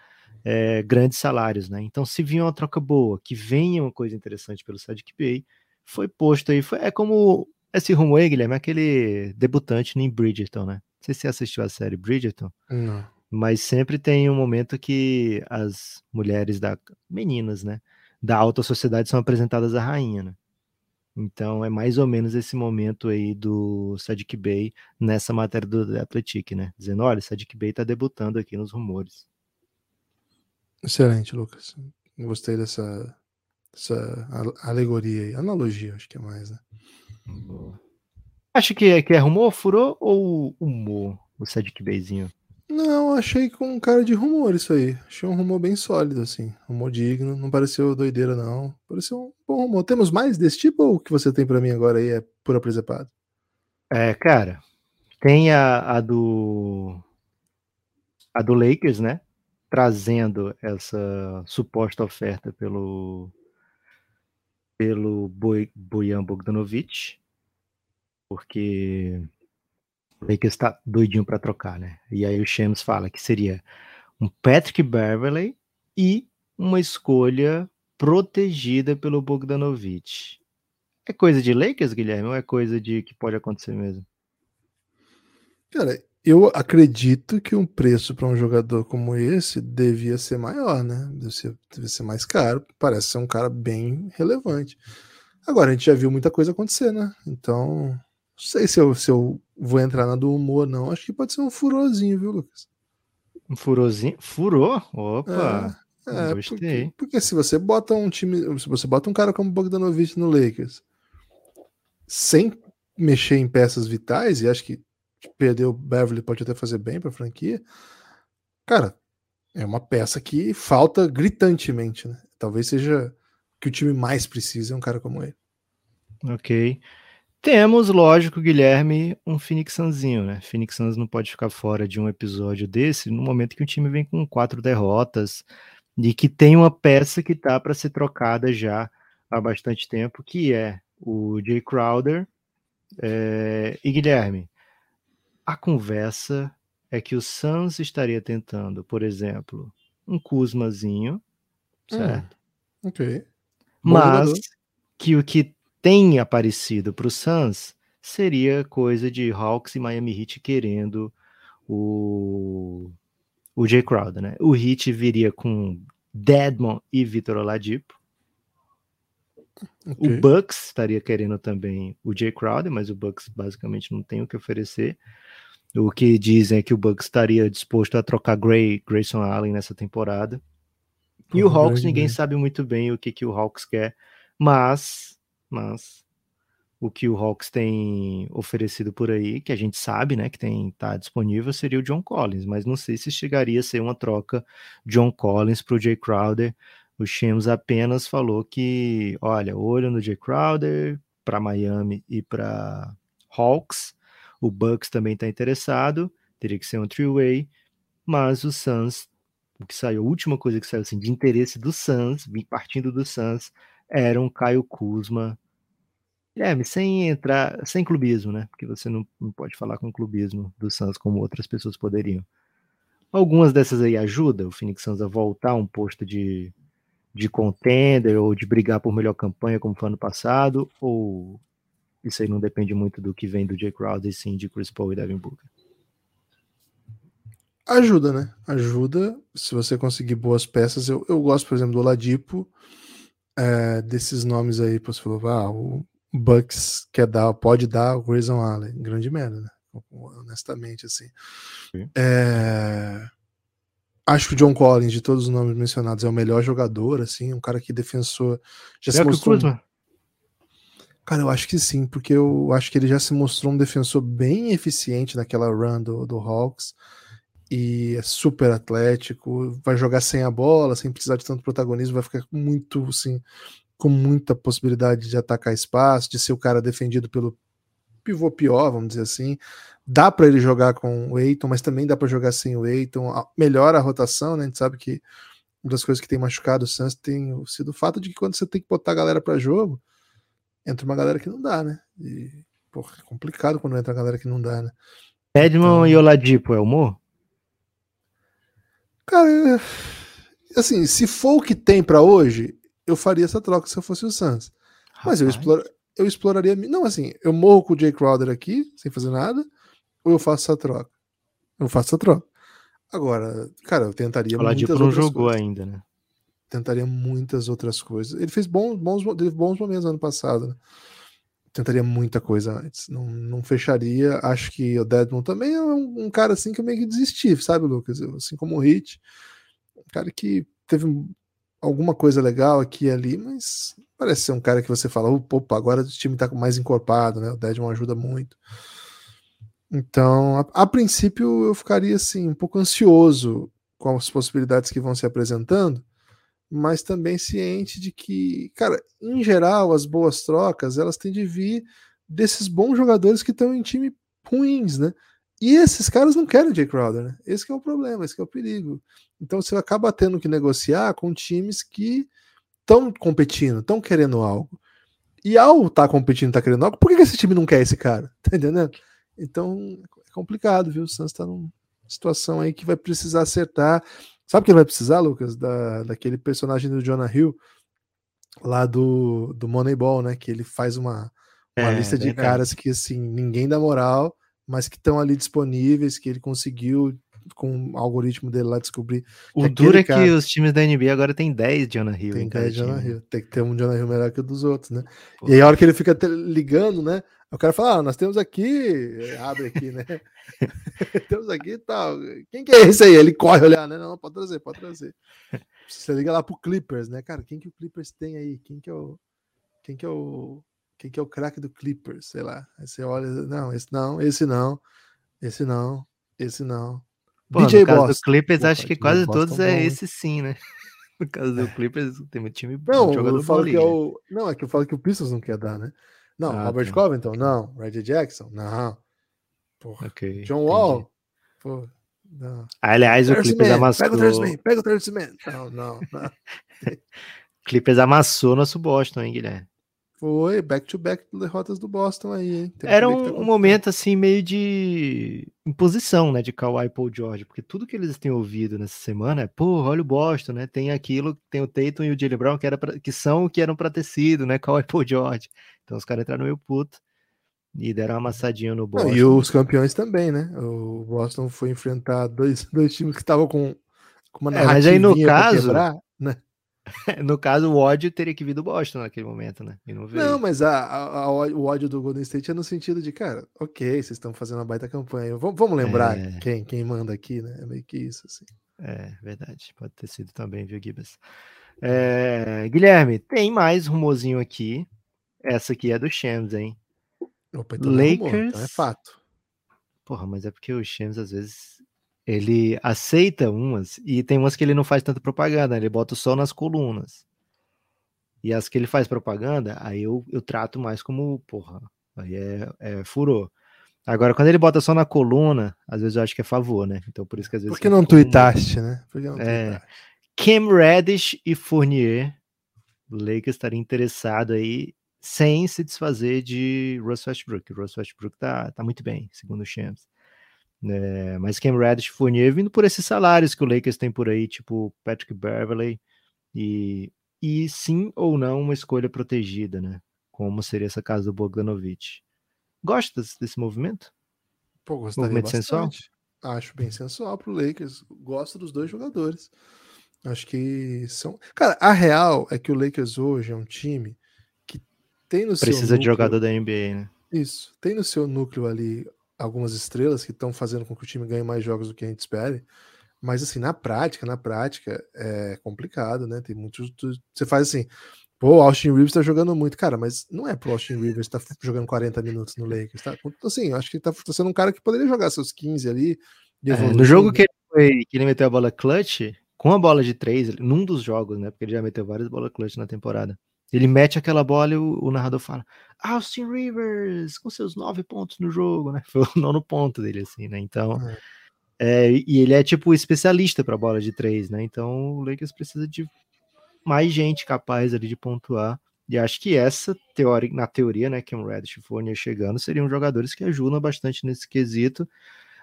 é, grandes salários, né? Então, se vir uma troca boa, que venha uma coisa interessante pelo Sadiq Bey, foi posto aí, foi, é como esse rumor aí, Guilherme, aquele debutante em Bridgerton, né? Não sei se você assistiu a série Bridgerton. Não mas sempre tem um momento que as mulheres da meninas, né, da alta sociedade são apresentadas à rainha, né? Então é mais ou menos esse momento aí do Sadiq Bey nessa matéria do Athletic, né? Dizendo, olha, Sadiq Bey tá debutando aqui nos rumores. Excelente, Lucas. Gostei dessa, dessa alegoria aí. Analogia, acho que é mais, né? Acho que é, que é rumor, furou ou humor o Sadiq Beyzinho? Não, achei com um cara de rumor isso aí. Achei um rumor bem sólido, assim. Rumor digno. Não pareceu doideira, não. Pareceu um bom rumor. Temos mais desse tipo ou o que você tem para mim agora aí é pura presepado? É, cara. Tem a, a do. A do Lakers, né? Trazendo essa suposta oferta pelo. Pelo Bojan Bogdanovic. Porque Lakers está doidinho para trocar, né? E aí o Shams fala que seria um Patrick Beverley e uma escolha protegida pelo Bogdanovich. É coisa de Lakers, Guilherme, ou é coisa de que pode acontecer mesmo? Cara, eu acredito que um preço para um jogador como esse devia ser maior, né? Deve ser mais caro. Parece ser um cara bem relevante. Agora, a gente já viu muita coisa acontecer, né? Então, não sei se eu, se eu vou entrar na do humor, não. Acho que pode ser um furozinho, viu, Lucas? Um furozinho? Furou? Opa! É, é gostei. Porque, porque, se você bota um time. Se você bota um cara como Bogdanovich no Lakers sem mexer em peças vitais, e acho que perder o Beverly pode até fazer bem para a franquia, cara, é uma peça que falta gritantemente, né? Talvez seja o que o time mais precisa é um cara como ele. Ok. Temos, lógico, Guilherme, um Phoenix Sunzinho, né? Phoenix Suns não pode ficar fora de um episódio desse no momento que o time vem com quatro derrotas e que tem uma peça que tá para ser trocada já há bastante tempo, que é o Jay Crowder. É... E Guilherme, a conversa é que o Suns estaria tentando, por exemplo, um Kuzmazinho, certo? Hum, ok. Mas que o que tem aparecido para o Suns seria coisa de Hawks e Miami Heat querendo o, o Jay Crowder, né? O Heat viria com Deadmon e Vitor Oladipo. Okay. O Bucks estaria querendo também o Jay Crowder, mas o Bucks basicamente não tem o que oferecer. O que dizem é que o Bucks estaria disposto a trocar Gray, Grayson Allen nessa temporada. e o Hawks, ninguém sabe muito bem o que, que o Hawks quer, mas mas o que o Hawks tem oferecido por aí, que a gente sabe, né, que tem tá disponível, seria o John Collins, mas não sei se chegaria a ser uma troca John Collins para o Jay Crowder. O Shams apenas falou que, olha, olho no Jay Crowder para Miami e para Hawks. O Bucks também está interessado, teria que ser um three-way, mas o Suns o que saiu, a última coisa que saiu assim, de interesse do Suns, partindo do Suns, era um Caio Kuzma. É, sem entrar, sem clubismo, né? Porque você não, não pode falar com clubismo do Suns como outras pessoas poderiam. Algumas dessas aí ajudam o Phoenix Suns a voltar a um posto de, de contender ou de brigar por melhor campanha, como foi ano passado, ou isso aí não depende muito do que vem do Jay Crowder, e sim de Chris Paul e Devin Booker? Ajuda, né? Ajuda se você conseguir boas peças. Eu, eu gosto, por exemplo, do Oladipo, é, desses nomes aí, você falou, ah, o Bucks quer dar, pode dar o Grayson Allen. Grande merda, né? Honestamente, assim. É, acho que o John Collins, de todos os nomes mencionados, é o melhor jogador, assim, um cara que defensor. Já se mostrou. Cara, eu acho que sim, porque eu acho que ele já se mostrou um defensor bem eficiente naquela run do, do Hawks e é super atlético, vai jogar sem a bola, sem precisar de tanto protagonismo, vai ficar muito assim, com muita possibilidade de atacar espaço, de ser o cara defendido pelo pivô pior, vamos dizer assim. Dá para ele jogar com o Eiton, mas também dá para jogar sem o Eiton. Melhora a rotação, né? A gente sabe que uma das coisas que tem machucado o Suns tem sido o fato de que quando você tem que botar a galera para jogo, entra uma galera que não dá, né? E, porra, é complicado quando entra a galera que não dá, né? Edmond então... e Oladipo é humor? Cara, assim, se for o que tem para hoje, eu faria essa troca se eu fosse o Suns. Mas eu, explora, eu exploraria. Não, assim, eu morro com o Jay Crowder aqui, sem fazer nada, ou eu faço essa troca? Eu faço essa troca. Agora, cara, eu tentaria. O Ladipo não jogou coisas. ainda, né? Tentaria muitas outras coisas. Ele fez bons, bons, teve bons momentos ano passado, né? Tentaria muita coisa antes. Não, não fecharia. Acho que o Deadmon também é um, um, cara assim que eu meio que desisti, sabe, Lucas? Assim como o Hit. Um cara que teve alguma coisa legal aqui e ali, mas parece ser um cara que você fala, opa, agora o time tá mais encorpado, né? O Deadmon ajuda muito. Então, a, a, princípio, eu ficaria assim, um pouco ansioso com as possibilidades que vão se apresentando, mas também ciente de que, cara, em geral, as boas trocas elas têm de vir desses bons jogadores que estão em time ruins, né? E esses caras não querem Jay Crowder, né? Esse é o problema, esse é o perigo. Então você acaba tendo que negociar com times que estão competindo, estão querendo algo. E ao estar tá competindo, tá querendo algo, por que, esse time não quer esse cara? Tá entendendo? Então é complicado, viu? O Santos está numa situação aí que vai precisar acertar. Sabe o que ele vai precisar, Lucas? Da, daquele personagem do Jonah Hill, lá do, do Moneyball, né? Que ele faz uma, uma é, lista de verdade. caras que, assim, ninguém dá moral, mas que estão ali disponíveis, que ele conseguiu com o algoritmo dele lá descobrir. O duro é cara... que os times da NBA agora tem 10 Jonah Hill. Tem 10 Jonah Hill. Tem que ter um Jonah Hill melhor que o dos outros, né? Pô. E aí a hora que ele fica ligando, né? O cara fala, ah, nós temos aqui, abre aqui, né? temos aqui e tal. Quem que é esse aí? Ele corre olhar, né? Não, pode trazer, pode trazer. Você liga lá pro Clippers, né? Cara, quem que o Clippers tem aí? Quem que é o. Quem que é o. Quem que é o craque do Clippers? Sei lá. Aí você olha, não, esse não, esse não, esse não, esse não. Pô, DJ no caso Boston. do Clippers, Pô, acho que quase todos é esse sim, né? No caso do Clippers, tem um time não, jogador eu falo que é o, Não, é que eu falo que o Pistons não quer dar, né? Não, ah, Robert tá. Covington, não. Reggie Jackson, não. Porra. Okay, John Wall, pô, não. Ah, aliás, o Clippers amassou. Pega o Third Man, pega o Third Man. Não, não, não. Clippers amassou nosso Boston, hein, Guilherme? Foi, back-to-back -back derrotas do Boston aí, hein? Tem Era um, tá um, momento, assim, meio de imposição, né, de Kawhi e Paul George, porque tudo que eles têm ouvido nessa semana é, pô, olha o Boston, né, tem aquilo, tem o Tatum e o Jalen Brown que, era pra, que são o que eram para ter sido, né, Kawhi e Paul George. Então os caras entraram meio puto e deram uma amassadinha no Boston. e os campeões também, né? O Boston foi enfrentar dois, dois times que estavam com, com uma é, Mas aí no caso, quebrar, né? no caso, o ódio teria que vir do Boston naquele momento, né? não, não, mas a, a, a, o ódio do Golden State é no sentido de, cara, ok, vocês estão fazendo uma baita campanha. Vamos, vamos lembrar é... quem, quem manda aqui, né? É meio que isso, assim. É, verdade. Pode ter sido também, viu, Gibas? É, Guilherme, tem mais rumorzinho aqui. Essa aqui é do Shams, hein? Opa, então Lakers. É, então é fato. Porra, mas é porque o Shams às vezes ele aceita umas e tem umas que ele não faz tanta propaganda, ele bota só nas colunas. E as que ele faz propaganda, aí eu, eu trato mais como, porra, aí é, é furor. Agora, quando ele bota só na coluna, às vezes eu acho que é favor, né? Então por isso que às vezes. Por que não tuitaste, né? Por que não é, Cam Reddish e Fournier. O Lakers estaria interessado aí sem se desfazer de Russ Westbrook. O Russ Westbrook tá, tá muito bem, segundo o Shams. É, mas Cam Reddish Fournier vindo por esses salários que o Lakers tem por aí, tipo Patrick Beverley e, e sim ou não uma escolha protegida, né? Como seria essa casa do Bogdanovich. Gosta desse movimento? Pô, gostaria movimento sensual? Acho bem sensual pro Lakers. Gosto dos dois jogadores. Acho que são. Cara, a real é que o Lakers hoje é um time tem no Precisa de jogador da NBA, né? Isso. Tem no seu núcleo ali algumas estrelas que estão fazendo com que o time ganhe mais jogos do que a gente espere. Mas assim, na prática, na prática, é complicado, né? Tem muitos. Você faz assim, Pô, Austin Rivers tá jogando muito, cara, mas não é pro Austin Rivers tá jogando 40 minutos no Lakers, tá? Assim, acho que tá, tá sendo um cara que poderia jogar seus 15 ali. É, no jogo que ele, foi, que ele meteu a bola clutch, com a bola de 3, num dos jogos, né? Porque ele já meteu várias bolas clutch na temporada. Ele mete aquela bola e o, o narrador fala: Austin Rivers, com seus nove pontos no jogo, né? Foi o nono ponto dele, assim, né? Então. É. É, e ele é tipo especialista para bola de três, né? Então o Lakers precisa de mais gente capaz ali de pontuar. E acho que essa teoria, na teoria, né, que um Reddish e Fournier chegando, seriam jogadores que ajudam bastante nesse quesito.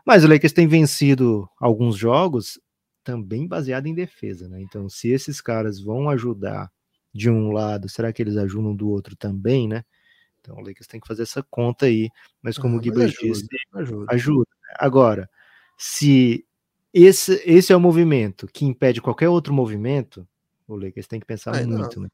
Mas o Lakers tem vencido alguns jogos também baseado em defesa, né? Então, se esses caras vão ajudar de um lado, será que eles ajudam do outro também, né? Então, o Lakers tem que fazer essa conta aí. Mas como ah, o Gibbs disse, ajuda. ajuda. Agora, se esse, esse é o movimento que impede qualquer outro movimento, o Lakers tem que pensar muito, não.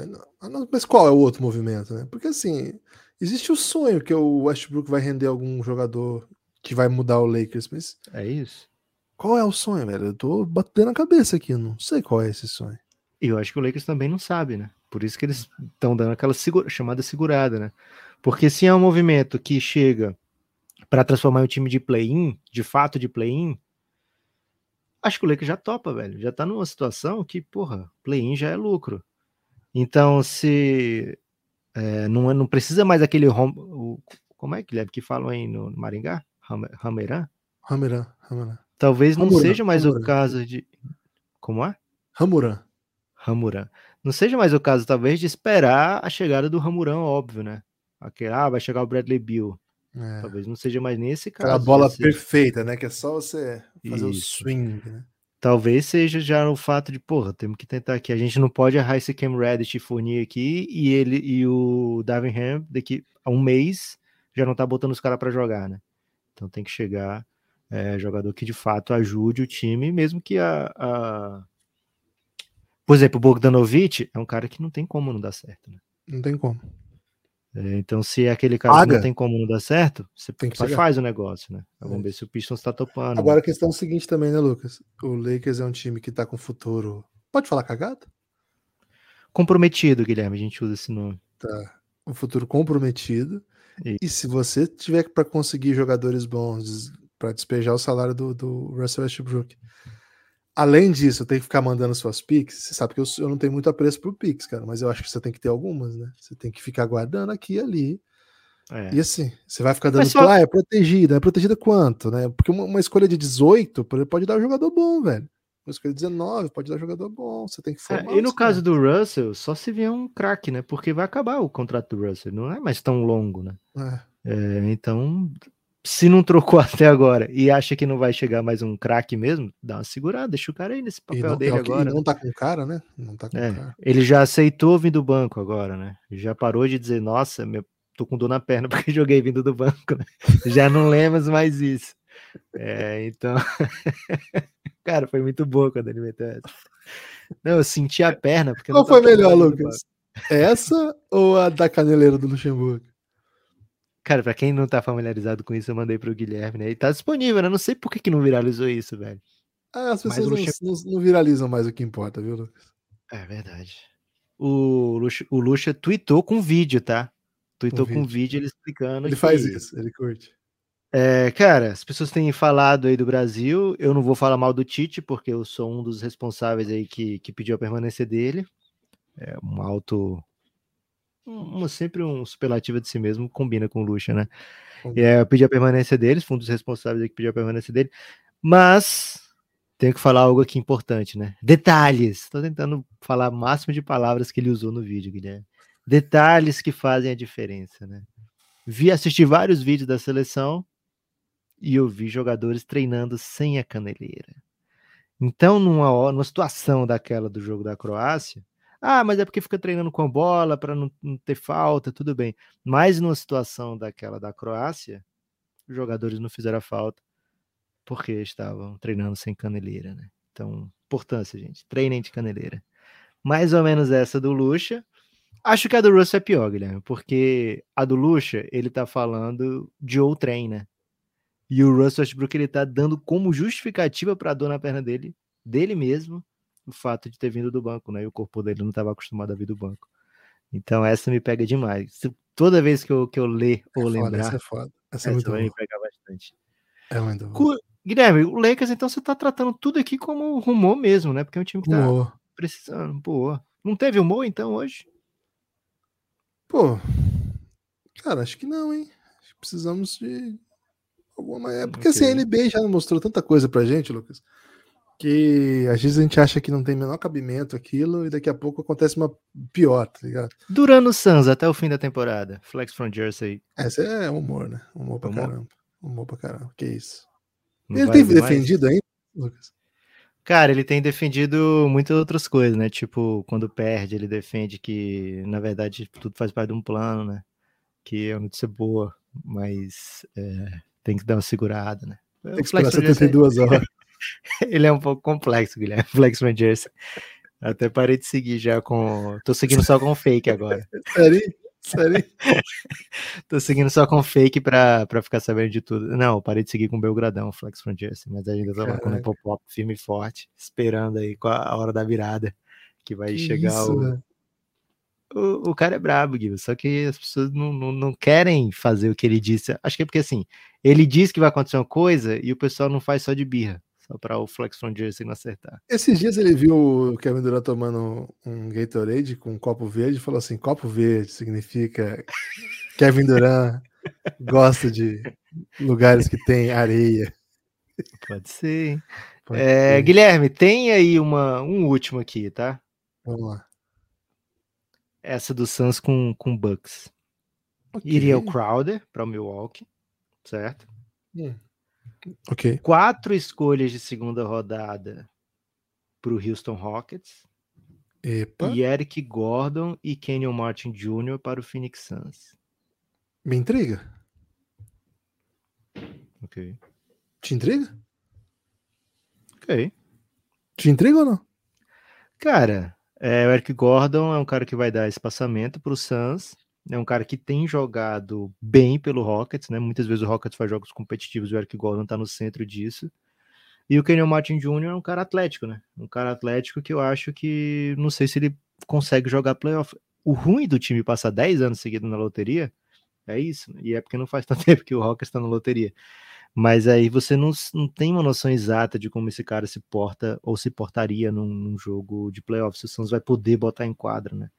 né? Não. Mas qual é o outro movimento, né? Porque assim, existe o sonho que o Westbrook vai render algum jogador que vai mudar o Lakers, mas. É isso. Qual é o sonho, velho? Eu tô batendo a cabeça aqui, não sei qual é esse sonho. E eu acho que o Lakers também não sabe, né? Por isso que eles estão dando aquela segura, chamada segurada, né? Porque se é um movimento que chega para transformar o time de play-in, de fato de play-in, acho que o Lakers já topa, velho. Já tá numa situação que, porra, play-in já é lucro. Então, se é, não, é, não precisa mais aquele home, o, como é que que falam aí no Maringá? Rameran, Rameran. Talvez não seja mais o caso de. Como é? Ramuran. Ramuran. Não seja mais o caso, talvez, de esperar a chegada do Ramuran, óbvio, né? Aquele, ah, vai chegar o Bradley Bill. É. Talvez não seja mais nesse caso. Aquela bola perfeita, né? Que é só você fazer o swing, né? Talvez seja já o fato de, porra, temos que tentar aqui. A gente não pode errar esse Cam Reddish e Fournier aqui e ele e o Davenham daqui a um mês já não tá botando os caras para jogar, né? Então tem que chegar é, jogador que de fato ajude o time, mesmo que a, a... Por exemplo, o Bogdanovic é um cara que não tem como não dar certo, né? Não tem como. É, então, se é aquele caso Paga. que não tem como não dar certo, você tem que faz o negócio, né? Vamos é. ver se o Pistons está topando. Agora a questão é o seguinte também, né, Lucas? O Lakers é um time que está com futuro. Pode falar cagado? Comprometido, Guilherme, a gente usa esse nome. Tá. Um futuro comprometido. E se você tiver para conseguir jogadores bons para despejar o salário do, do Russell Westbrook, Além disso, tem que ficar mandando suas pics. Você sabe que eu, eu não tenho muito apreço por pics, cara, mas eu acho que você tem que ter algumas, né? Você tem que ficar guardando aqui e ali. É. E assim, você vai ficar dando só... ah, é protegida. É protegida quanto, né? Porque uma, uma, escolha de 18 pode dar um jogador bom, velho. Uma escolha de 19 pode dar um jogador bom. Você tem que é, formar. É, e no caso do Russell, só se vier um craque, né? Porque vai acabar o contrato do Russell. Não é mais tão longo, né? É. É, então se não trocou até agora e acha que não vai chegar mais um craque mesmo, dá uma segurada, deixa o cara aí nesse papel não, dele é agora. não tá com cara, né? Não tá com é, cara. Ele já aceitou vir do banco agora, né? Já parou de dizer, nossa, meu, tô com dor na perna porque joguei vindo do banco, né? Já não lemos mais isso. É, então, cara, foi muito boa quando ele meteu essa. Não, eu senti a perna. Porque Qual foi melhor, Lucas? Essa ou a da caneleira do Luxemburgo? Cara, pra quem não tá familiarizado com isso, eu mandei pro Guilherme, né? E tá disponível, né? Não sei por que, que não viralizou isso, velho. Ah, as pessoas não, não, não, viralizam mais o que importa, viu, Lucas? É verdade. O Luxa, o Luxa tweetou com vídeo, tá? Tweetou um com vídeo. vídeo ele explicando. Ele que... faz isso, ele curte. É, cara, as pessoas têm falado aí do Brasil. Eu não vou falar mal do Tite, porque eu sou um dos responsáveis aí que, que pediu a permanência dele. É um alto uma, sempre um superlativo de si mesmo combina com o Lucha, né? E é, eu pedi a permanência deles, foi um dos responsáveis que pediu a permanência dele, mas tenho que falar algo aqui importante, né? Detalhes. Estou tentando falar o máximo de palavras que ele usou no vídeo, Guilherme. Detalhes que fazem a diferença, né? Vi assistir vários vídeos da seleção e eu vi jogadores treinando sem a caneleira. Então, numa, numa situação daquela do jogo da Croácia, ah, mas é porque fica treinando com a bola para não, não, ter falta, tudo bem. Mas numa situação daquela da Croácia, os jogadores não fizeram a falta porque estavam treinando sem caneleira, né? Então, importância, gente. Treinem de caneleira. Mais ou menos essa do Lucha. Acho que a do Russell é pior, Guilherme, porque a do Lucha, ele tá falando de outrem, né? E o Russell Westbrook, ele tá dando como justificativa pra dor na perna dele, dele mesmo, o fato de ter vindo do banco, né? E o corpo dele não estava acostumado a vir do banco. Então essa me pega demais. Toda vez que eu, que eu ler ou é lembrar, essa é foda. Essa, é essa vai me pegar bastante. É muito Guilherme, o Lakers, então você tá tratando tudo aqui como rumor mesmo, né? Porque é um time que tá precisando. Boa. Não teve humor então hoje? Pô, cara, acho que não, hein? Acho que precisamos de alguma. É porque okay. assim, a NBA já mostrou tanta coisa pra gente, Lucas que às vezes a gente acha que não tem menor cabimento aquilo e daqui a pouco acontece uma pior, tá ligado? Durando o Suns até o fim da temporada. Flex from Jersey. Esse é humor, né? Humor pra humor? caramba. Humor pra caramba. Que isso. Não ele tem defendido ainda, Lucas? Cara, ele tem defendido muitas outras coisas, né? Tipo, quando perde, ele defende que, na verdade, tudo faz parte de um plano, né? Que é uma notícia boa, mas é, tem que dar uma segurada, né? Tem que esperar 72 horas. Ele é um pouco complexo, Guilherme. Flex Jersey. Até parei de seguir já com. Tô seguindo só com fake agora. Sério? Sério? Tô seguindo só com fake pra, pra ficar sabendo de tudo. Não, parei de seguir com Belgradão, Flex Jersey, mas ainda tô lá com o pop-up firme e forte, esperando aí com a hora da virada, que vai que chegar isso, o, o, o. cara é brabo, Guilherme, só que as pessoas não, não, não querem fazer o que ele disse. Acho que é porque assim, ele diz que vai acontecer uma coisa e o pessoal não faz só de birra. Só para o Flex from Jersey não acertar. Esses dias ele viu o Kevin Durant tomando um Gatorade com um copo verde e falou assim: copo verde significa Kevin Durant gosta de lugares que tem areia. Pode ser. Pode é, ser. Guilherme, tem aí uma, um último aqui, tá? Vamos lá. Essa do Suns com, com Bucks. Okay. Iria o Crowder para o Milwaukee, certo? Hum. Ok. Quatro escolhas de segunda rodada para o Houston Rockets. Epa. E Eric Gordon e Kenyon Martin Jr. para o Phoenix Suns. Me intriga. Ok. Te intriga? Ok. Te intriga ou não? Cara, é, o Eric Gordon é um cara que vai dar espaçamento para o Suns é um cara que tem jogado bem pelo Rockets, né? Muitas vezes o Rockets faz jogos competitivos, o Eric Gordon tá no centro disso. E o Kenyon Martin Jr. é um cara atlético, né? Um cara atlético que eu acho que não sei se ele consegue jogar playoff. O ruim do time passar 10 anos seguidos na loteria é isso, né? e é porque não faz tanto tempo que o Rockets está na loteria. Mas aí você não, não tem uma noção exata de como esse cara se porta ou se portaria num, num jogo de playoffs. O Suns vai poder botar em quadra, né?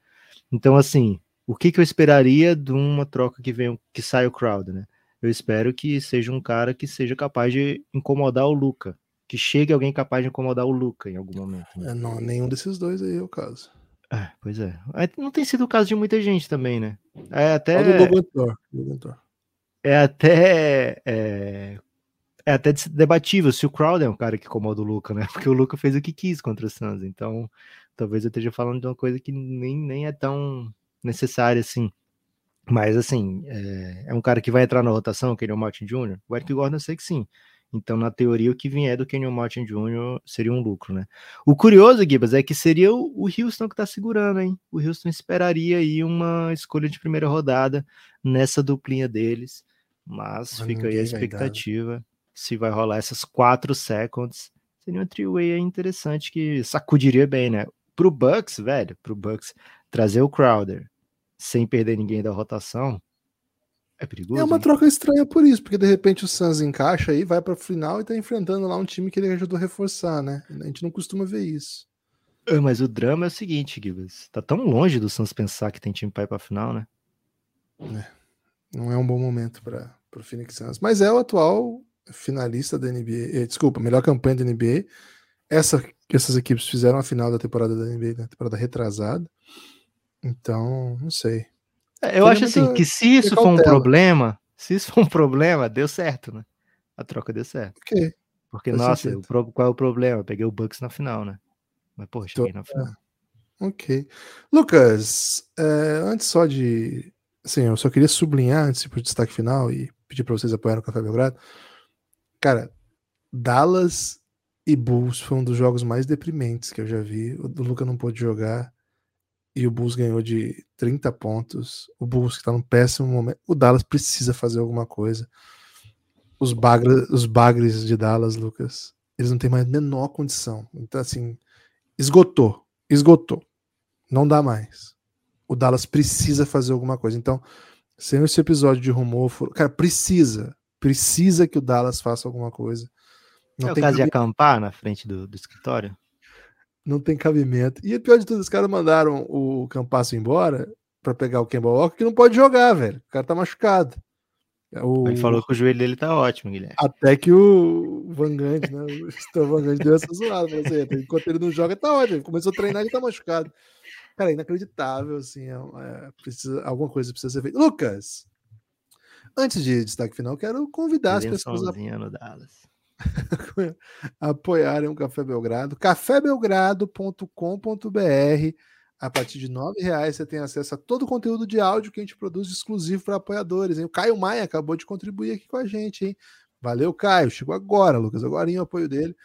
Então, assim, o que, que eu esperaria de uma troca que venha, que saia o crowd, né? Eu espero que seja um cara que seja capaz de incomodar o Luca, que chegue alguém capaz de incomodar o Luca em algum momento. Né? É, não, nenhum desses dois aí é o caso. É, pois é. Não tem sido o caso de muita gente também, né? É até. É até. É, é até debatível se o Crowder é um cara que incomoda o Luca, né? Porque o Luca fez o que quis contra o Suns. Então, talvez eu esteja falando de uma coisa que nem, nem é tão necessária, assim. Mas, assim, é, é, um cara que vai entrar na rotação, o Kenyon Martin Jr.? O Eric Gordon eu sei que sim. Então, na teoria, o que vier do Kenyon Martin Jr. seria um lucro, né? O curioso, Gibas, é que seria o, o Houston que tá segurando, hein? O Houston esperaria aí uma escolha de primeira rodada nessa duplinha deles, mas, mas fica aí a expectativa se vai rolar essas quatro seconds. Seria uma three-way interessante que sacudiria bem, né? Pro Bucks, velho, pro Bucks trazer o Crowder sem perder ninguém da rotação é perigoso. É uma hein? troca estranha por isso, porque de repente o Suns encaixa aí, vai para final e tá enfrentando lá um time que ele ajudou a reforçar, né? A gente não costuma ver isso. É, mas o drama é o seguinte, Gibbs. Tá tão longe do Suns pensar que tem time pra ir pra final, né? Não é um bom momento para o Phoenix Suns. Mas é o atual finalista da NBA. eh, Desculpa, melhor campanha da NBA. Essa, essas equipes fizeram a final da temporada da NBA, na temporada retrasada. Então, não sei. É, Eu Seria acho assim, que se isso for um problema, se isso for um problema, deu certo, né? A troca deu certo. Ok. Porque, Faz nossa, o qual é o problema? Eu peguei o Bucks na final, né? Mas, pô, cheguei na final. Ok. Lucas, é, antes só de. Assim, eu só queria sublinhar antes ir pro destaque final e pedir para vocês apoiarem o Café Belgrado. Cara, Dallas e Bulls foi um dos jogos mais deprimentes que eu já vi. O do Luca não pôde jogar e o Bulls ganhou de 30 pontos. O Bulls que tá num péssimo momento. O Dallas precisa fazer alguma coisa. Os, bagra, os bagres de Dallas, Lucas, eles não têm mais a menor condição. Então, assim, esgotou. Esgotou. Não dá mais. O Dallas precisa fazer alguma coisa. Então, sendo esse episódio de rumor, cara, precisa. Precisa que o Dallas faça alguma coisa. Não, é o tem, caso de acampar na frente do, do escritório? Não tem cabimento. E o pior de tudo, os caras mandaram o Campasso embora pra pegar o Kemba Walker, que não pode jogar, velho. O cara tá machucado. O- Ele falou que o joelho dele tá ótimo, Guilherme. Até que o Van Gundy, né? O Stan Van Gundy deu essa zoada. Assim, enquanto ele não joga, tá ótimo. Ele começou a treinar e tá machucado. Cara, é inacreditável, assim. É, é, precisa, alguma coisa precisa ser feita. Lucas, antes de destaque final, quero convidar as pessoas a no Dallas. apoiarem o Café Belgrado. cafébelgrado.com.br. A partir de 9 reais você tem acesso a todo o conteúdo de áudio que a gente produz exclusivo para apoiadores. Hein? O Caio Maia acabou de contribuir aqui com a gente. Hein? Valeu, Caio. Chegou agora, Lucas. Agora o apoio dele.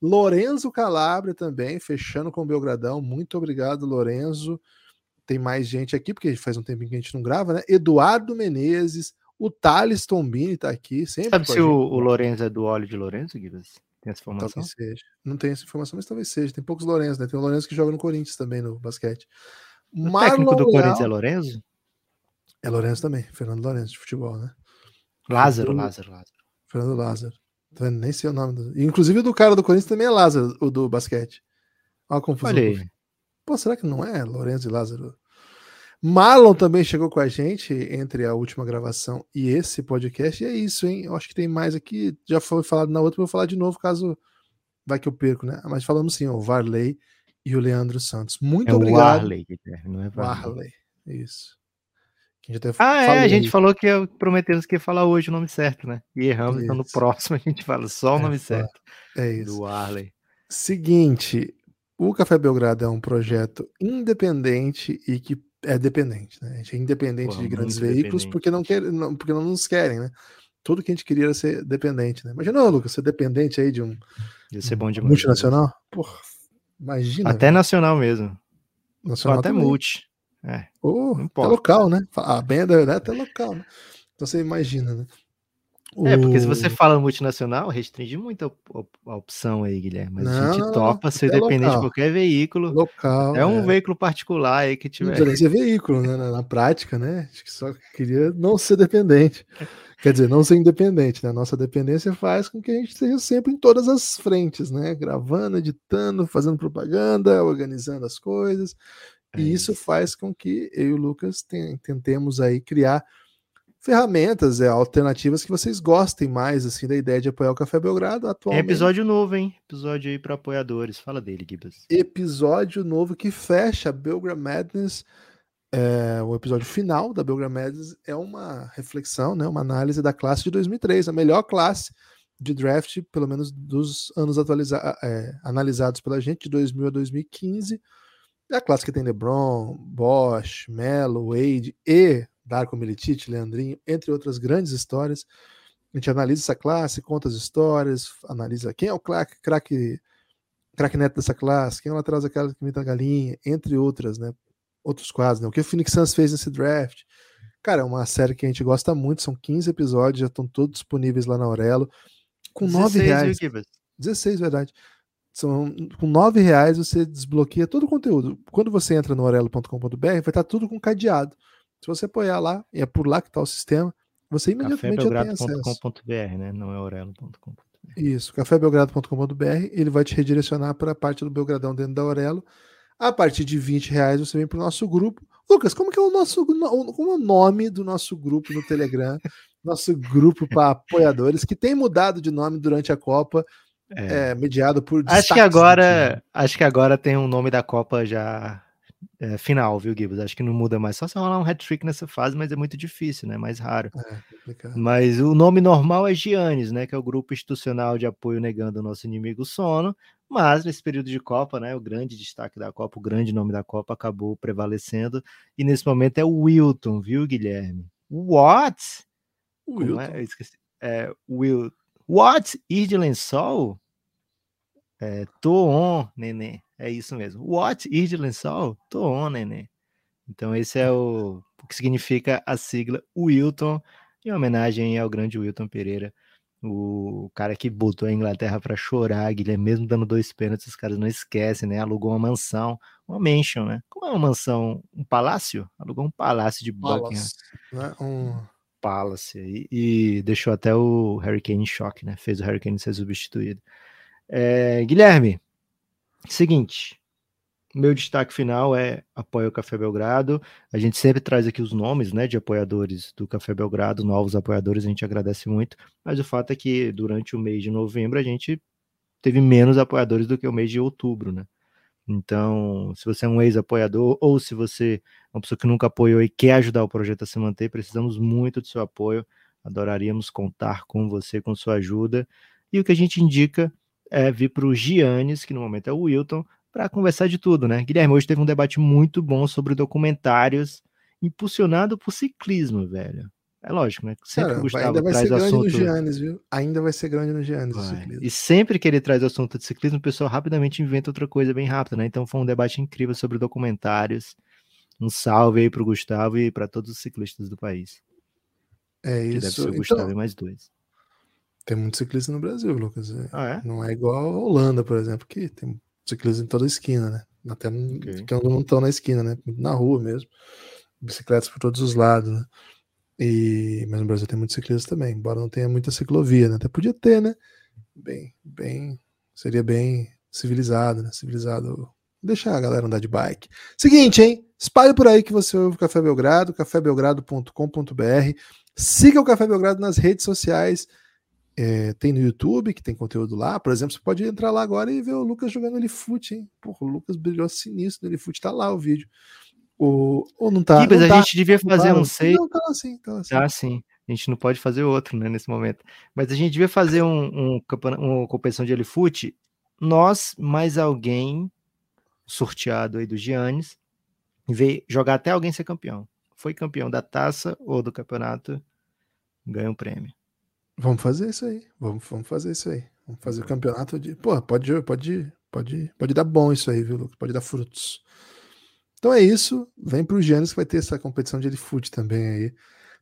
Lorenzo Calabria também, fechando com o Belgradão. Muito obrigado, Lorenzo. Tem mais gente aqui, porque faz um tempinho que a gente não grava, né? Eduardo Menezes, o Thales Tombini tá aqui. Sempre Sabe se o, o Lourenço é do óleo de Lourenço, Guilherme? Tem essa informação? Talvez seja. Não tem essa informação, mas talvez seja. Tem poucos Lourenço, né? Tem o Lourenço que joga no Corinthians também no basquete. O técnico do Leal- Corinthians é Lourenço? É Lourenço também, Fernando Lourenço de futebol, né? Lázaro, Lázaro, Lázaro. Fernando Lázaro. Tá vendo? Nem sei o nome. Do... Inclusive o do cara do Corinthians também é Lázaro, o do basquete. Olha a confusão. Olha aí. Pô, será que não é Lourenço e Lázaro? Marlon também chegou com a gente entre a última gravação e esse podcast. E é isso, hein? Eu acho que tem mais aqui. Já foi falado na outra, vou falar de novo caso vai que eu perco, né? Mas falamos sim, o Varley e o Leandro Santos. Muito É o obrigado. Warley, Guilherme, não é Varley. Varley. Isso. Que a gente até Ah, é, falou a gente aí. falou que prometemos que ia falar hoje o nome certo, né? E erramos, então no Isso. próximo a gente fala só o É, nome pô. certo É isso. do Warley. Seguinte, o Café Belgrado é um projeto independente e que é dependente, né? A gente é independente Porra, de grandes veículos porque não, quer, não, porque não nos querem, né? Tudo que a gente queria era ser dependente, né? Imagina, ô, Lucas, ser dependente aí de um Ia ser bom demais. multinacional? Porra, imagina. Até velho. nacional mesmo. Ou nacional até também. multi. É. Ou não até local, né? A banda é até local, né? Então você imagina, né? É, porque se você fala multinacional, restringe muito a, a opção aí, Guilherme. Mas a Não, gente não, topa ser até dependente de local. qualquer veículo. local. É um é. veículo particular aí que Não tiver. precisa nem ser veículo, né? Na, na prática, né? Acho que só queria não ser dependente. Quer dizer, não ser independente, né? Nossa dependência faz com que a gente esteja sempre em todas as frentes, né? Gravando, editando, fazendo propaganda, organizando as coisas. É e isso faz com que eu e o Lucas ten- tentemos aí criar ferramentas, é, alternativas que vocês gostem mais assim da ideia de apoiar o Café Belgrado Tem atualmente. episódio novo, hein? Episódio aí para apoiadores. Fala dele, Gibas. episódio novo que fecha Belgram Madness. É, o episódio final da Belgram Madness é uma reflexão, né, uma análise da classe de 2003, a melhor classe de draft, pelo menos dos anos atualiza- é, analisados pela gente, de 2000 a 2015. É a classe que tem LeBron, Bosch, Melo, Wade e Darko Milicic, Leandrinho, entre outras grandes histórias. A gente analisa essa classe, conta as histórias, analisa quem é o craque, craque craque neto dessa classe, quem ela traz aquela que imita a galinha, entre outras, né? Outros quadros, né? O que o Phoenix Suns fez nesse draft. Cara, é uma série que a gente gosta muito, são 15 episódios, já estão todos disponíveis lá na Aurelo. Com 9 reais. viu, Gibas? 16, verdade. São, com 9 reais você desbloqueia todo o conteúdo. Quando você entra no orelo.com.br, vai estar tudo com cadeado. Se você apoiar lá, e é por lá que está o sistema, você imediatamente já tem acesso. cafébelgrado.com.br, né? Não é orelo.com.br. Isso, cafébelgrado.com.br, ele vai te redirecionar para a parte do Belgradão dentro da Aurelo. A partir de 20 reais você vem para o nosso grupo. Lucas, como que é o nosso como é o nome do nosso grupo no Telegram? nosso grupo para apoiadores que tem mudado de nome durante a Copa, é. É, mediado por Acho que agora, acho que agora tem um nome da Copa já é, final, viu, Gibbs? Acho que não muda mais. Só se rolar um hat-trick nessa fase, mas é muito difícil, né? Mais raro. É, mas o nome normal é Giannis, né? Que é o grupo institucional de apoio negando o nosso inimigo sono. Mas nesse período de Copa, né? O grande destaque da Copa, o grande nome da Copa acabou prevalecendo. E nesse momento é o Wilton, viu, Guilherme? What? Wilton. É? Eu esqueci. É, Will. What? Ir de lençol? É, tô on, neném. É isso mesmo. What? Lençol? Tô on, neném. Então esse é o, o que significa a sigla Wilton, em homenagem ao grande Wilton Pereira, o cara que botou a Inglaterra para chorar, Guilherme, mesmo dando dois pênaltis, os caras não esquecem, né? Alugou uma mansão, uma mansion, né? Como é uma mansão? Um palácio? Alugou um palácio de Buckingham. Né? Um... Palace e, e, deixou até o Harry Kane em choque, né? Fez o Harry Kane ser substituído. É, Guilherme, seguinte, meu destaque final é apoio ao Café Belgrado. A gente sempre traz aqui os nomes né, de apoiadores do Café Belgrado, novos apoiadores, a gente agradece muito. Mas o fato é que durante o mês de novembro a gente teve menos apoiadores do que o mês de outubro, né? Então, se você é um ex-apoiador ou se você é uma pessoa que nunca apoiou e quer ajudar o projeto a se manter, precisamos muito do seu apoio. Adoraríamos contar com você, com sua ajuda. E o que a gente indica é vir para o Giannis, que no momento é o Wilton, para conversar de tudo, né? Guilherme, hoje teve um debate muito bom sobre documentários impulsionado por ciclismo, velho. É lógico, né? Sempre Cara, o Gustavo ainda vai traz ser grande assunto... no Giannis, viu? Ainda vai ser grande no Giannis. E sempre que ele traz assunto de ciclismo, o pessoal rapidamente inventa outra coisa bem rápido, né? Então foi um debate incrível sobre documentários. Um salve aí pro Gustavo e para todos os ciclistas do país. É isso. Que deve ser o Gustavo então, e mais dois. Tem muito ciclista no Brasil, Lucas. É, ah, é? Não é igual a Holanda, por exemplo, que tem ciclistas em toda a esquina, né? Até okay. que não estão na esquina, né? Na rua mesmo. Bicicletas por todos os lados, né? E, mas no Brasil tem muitos ciclistas também, embora não tenha muita ciclovia, né? Até podia ter, né? Bem, bem, seria bem civilizado, né? Civilizado deixar a galera andar de bike. Seguinte, hein? Espalhe por aí que você ouve o Café Belgrado, cafébelgrado.com.br. Siga o Café Belgrado nas redes sociais. É, tem no YouTube, que tem conteúdo lá. Por exemplo, você pode entrar lá agora e ver o Lucas jogando Elifute, hein? Porra, o Lucas brilhou sinistro no Elifute, tá lá o vídeo. O, ou não tá? Gibas, não a tá, gente devia fazer tá, um sei. Não, tá assim, tá assim. Tá sim. A gente não pode fazer outro, né, nesse momento. Mas a gente devia fazer um, um, uma competição de Elifute, nós mais alguém sorteado aí do Giannis, ver, jogar até alguém ser campeão. Foi campeão da taça ou do campeonato, ganha um prêmio. Vamos fazer isso aí. Vamos, vamos fazer isso aí. Vamos fazer o campeonato de. Pô, pode, pode, pode, pode dar bom isso aí, viu, Lucas? Pode dar frutos. Então é isso. Vem pro Giannis que vai ter essa competição de Elifute também aí.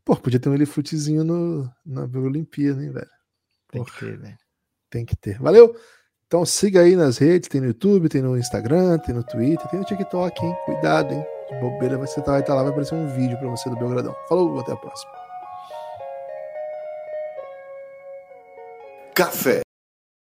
Pô, podia ter um Elifutezinho no, na Olimpíada, hein, velho? Tem que ter, velho. Tem que ter. Valeu! Então siga aí nas redes, tem no YouTube, tem no Instagram, tem no Twitter, tem no TikTok, hein? Cuidado, hein? De bobeira, você tá, vai estar tá lá, vai aparecer um vídeo para você do Belgradão. Falou, até a próxima. Café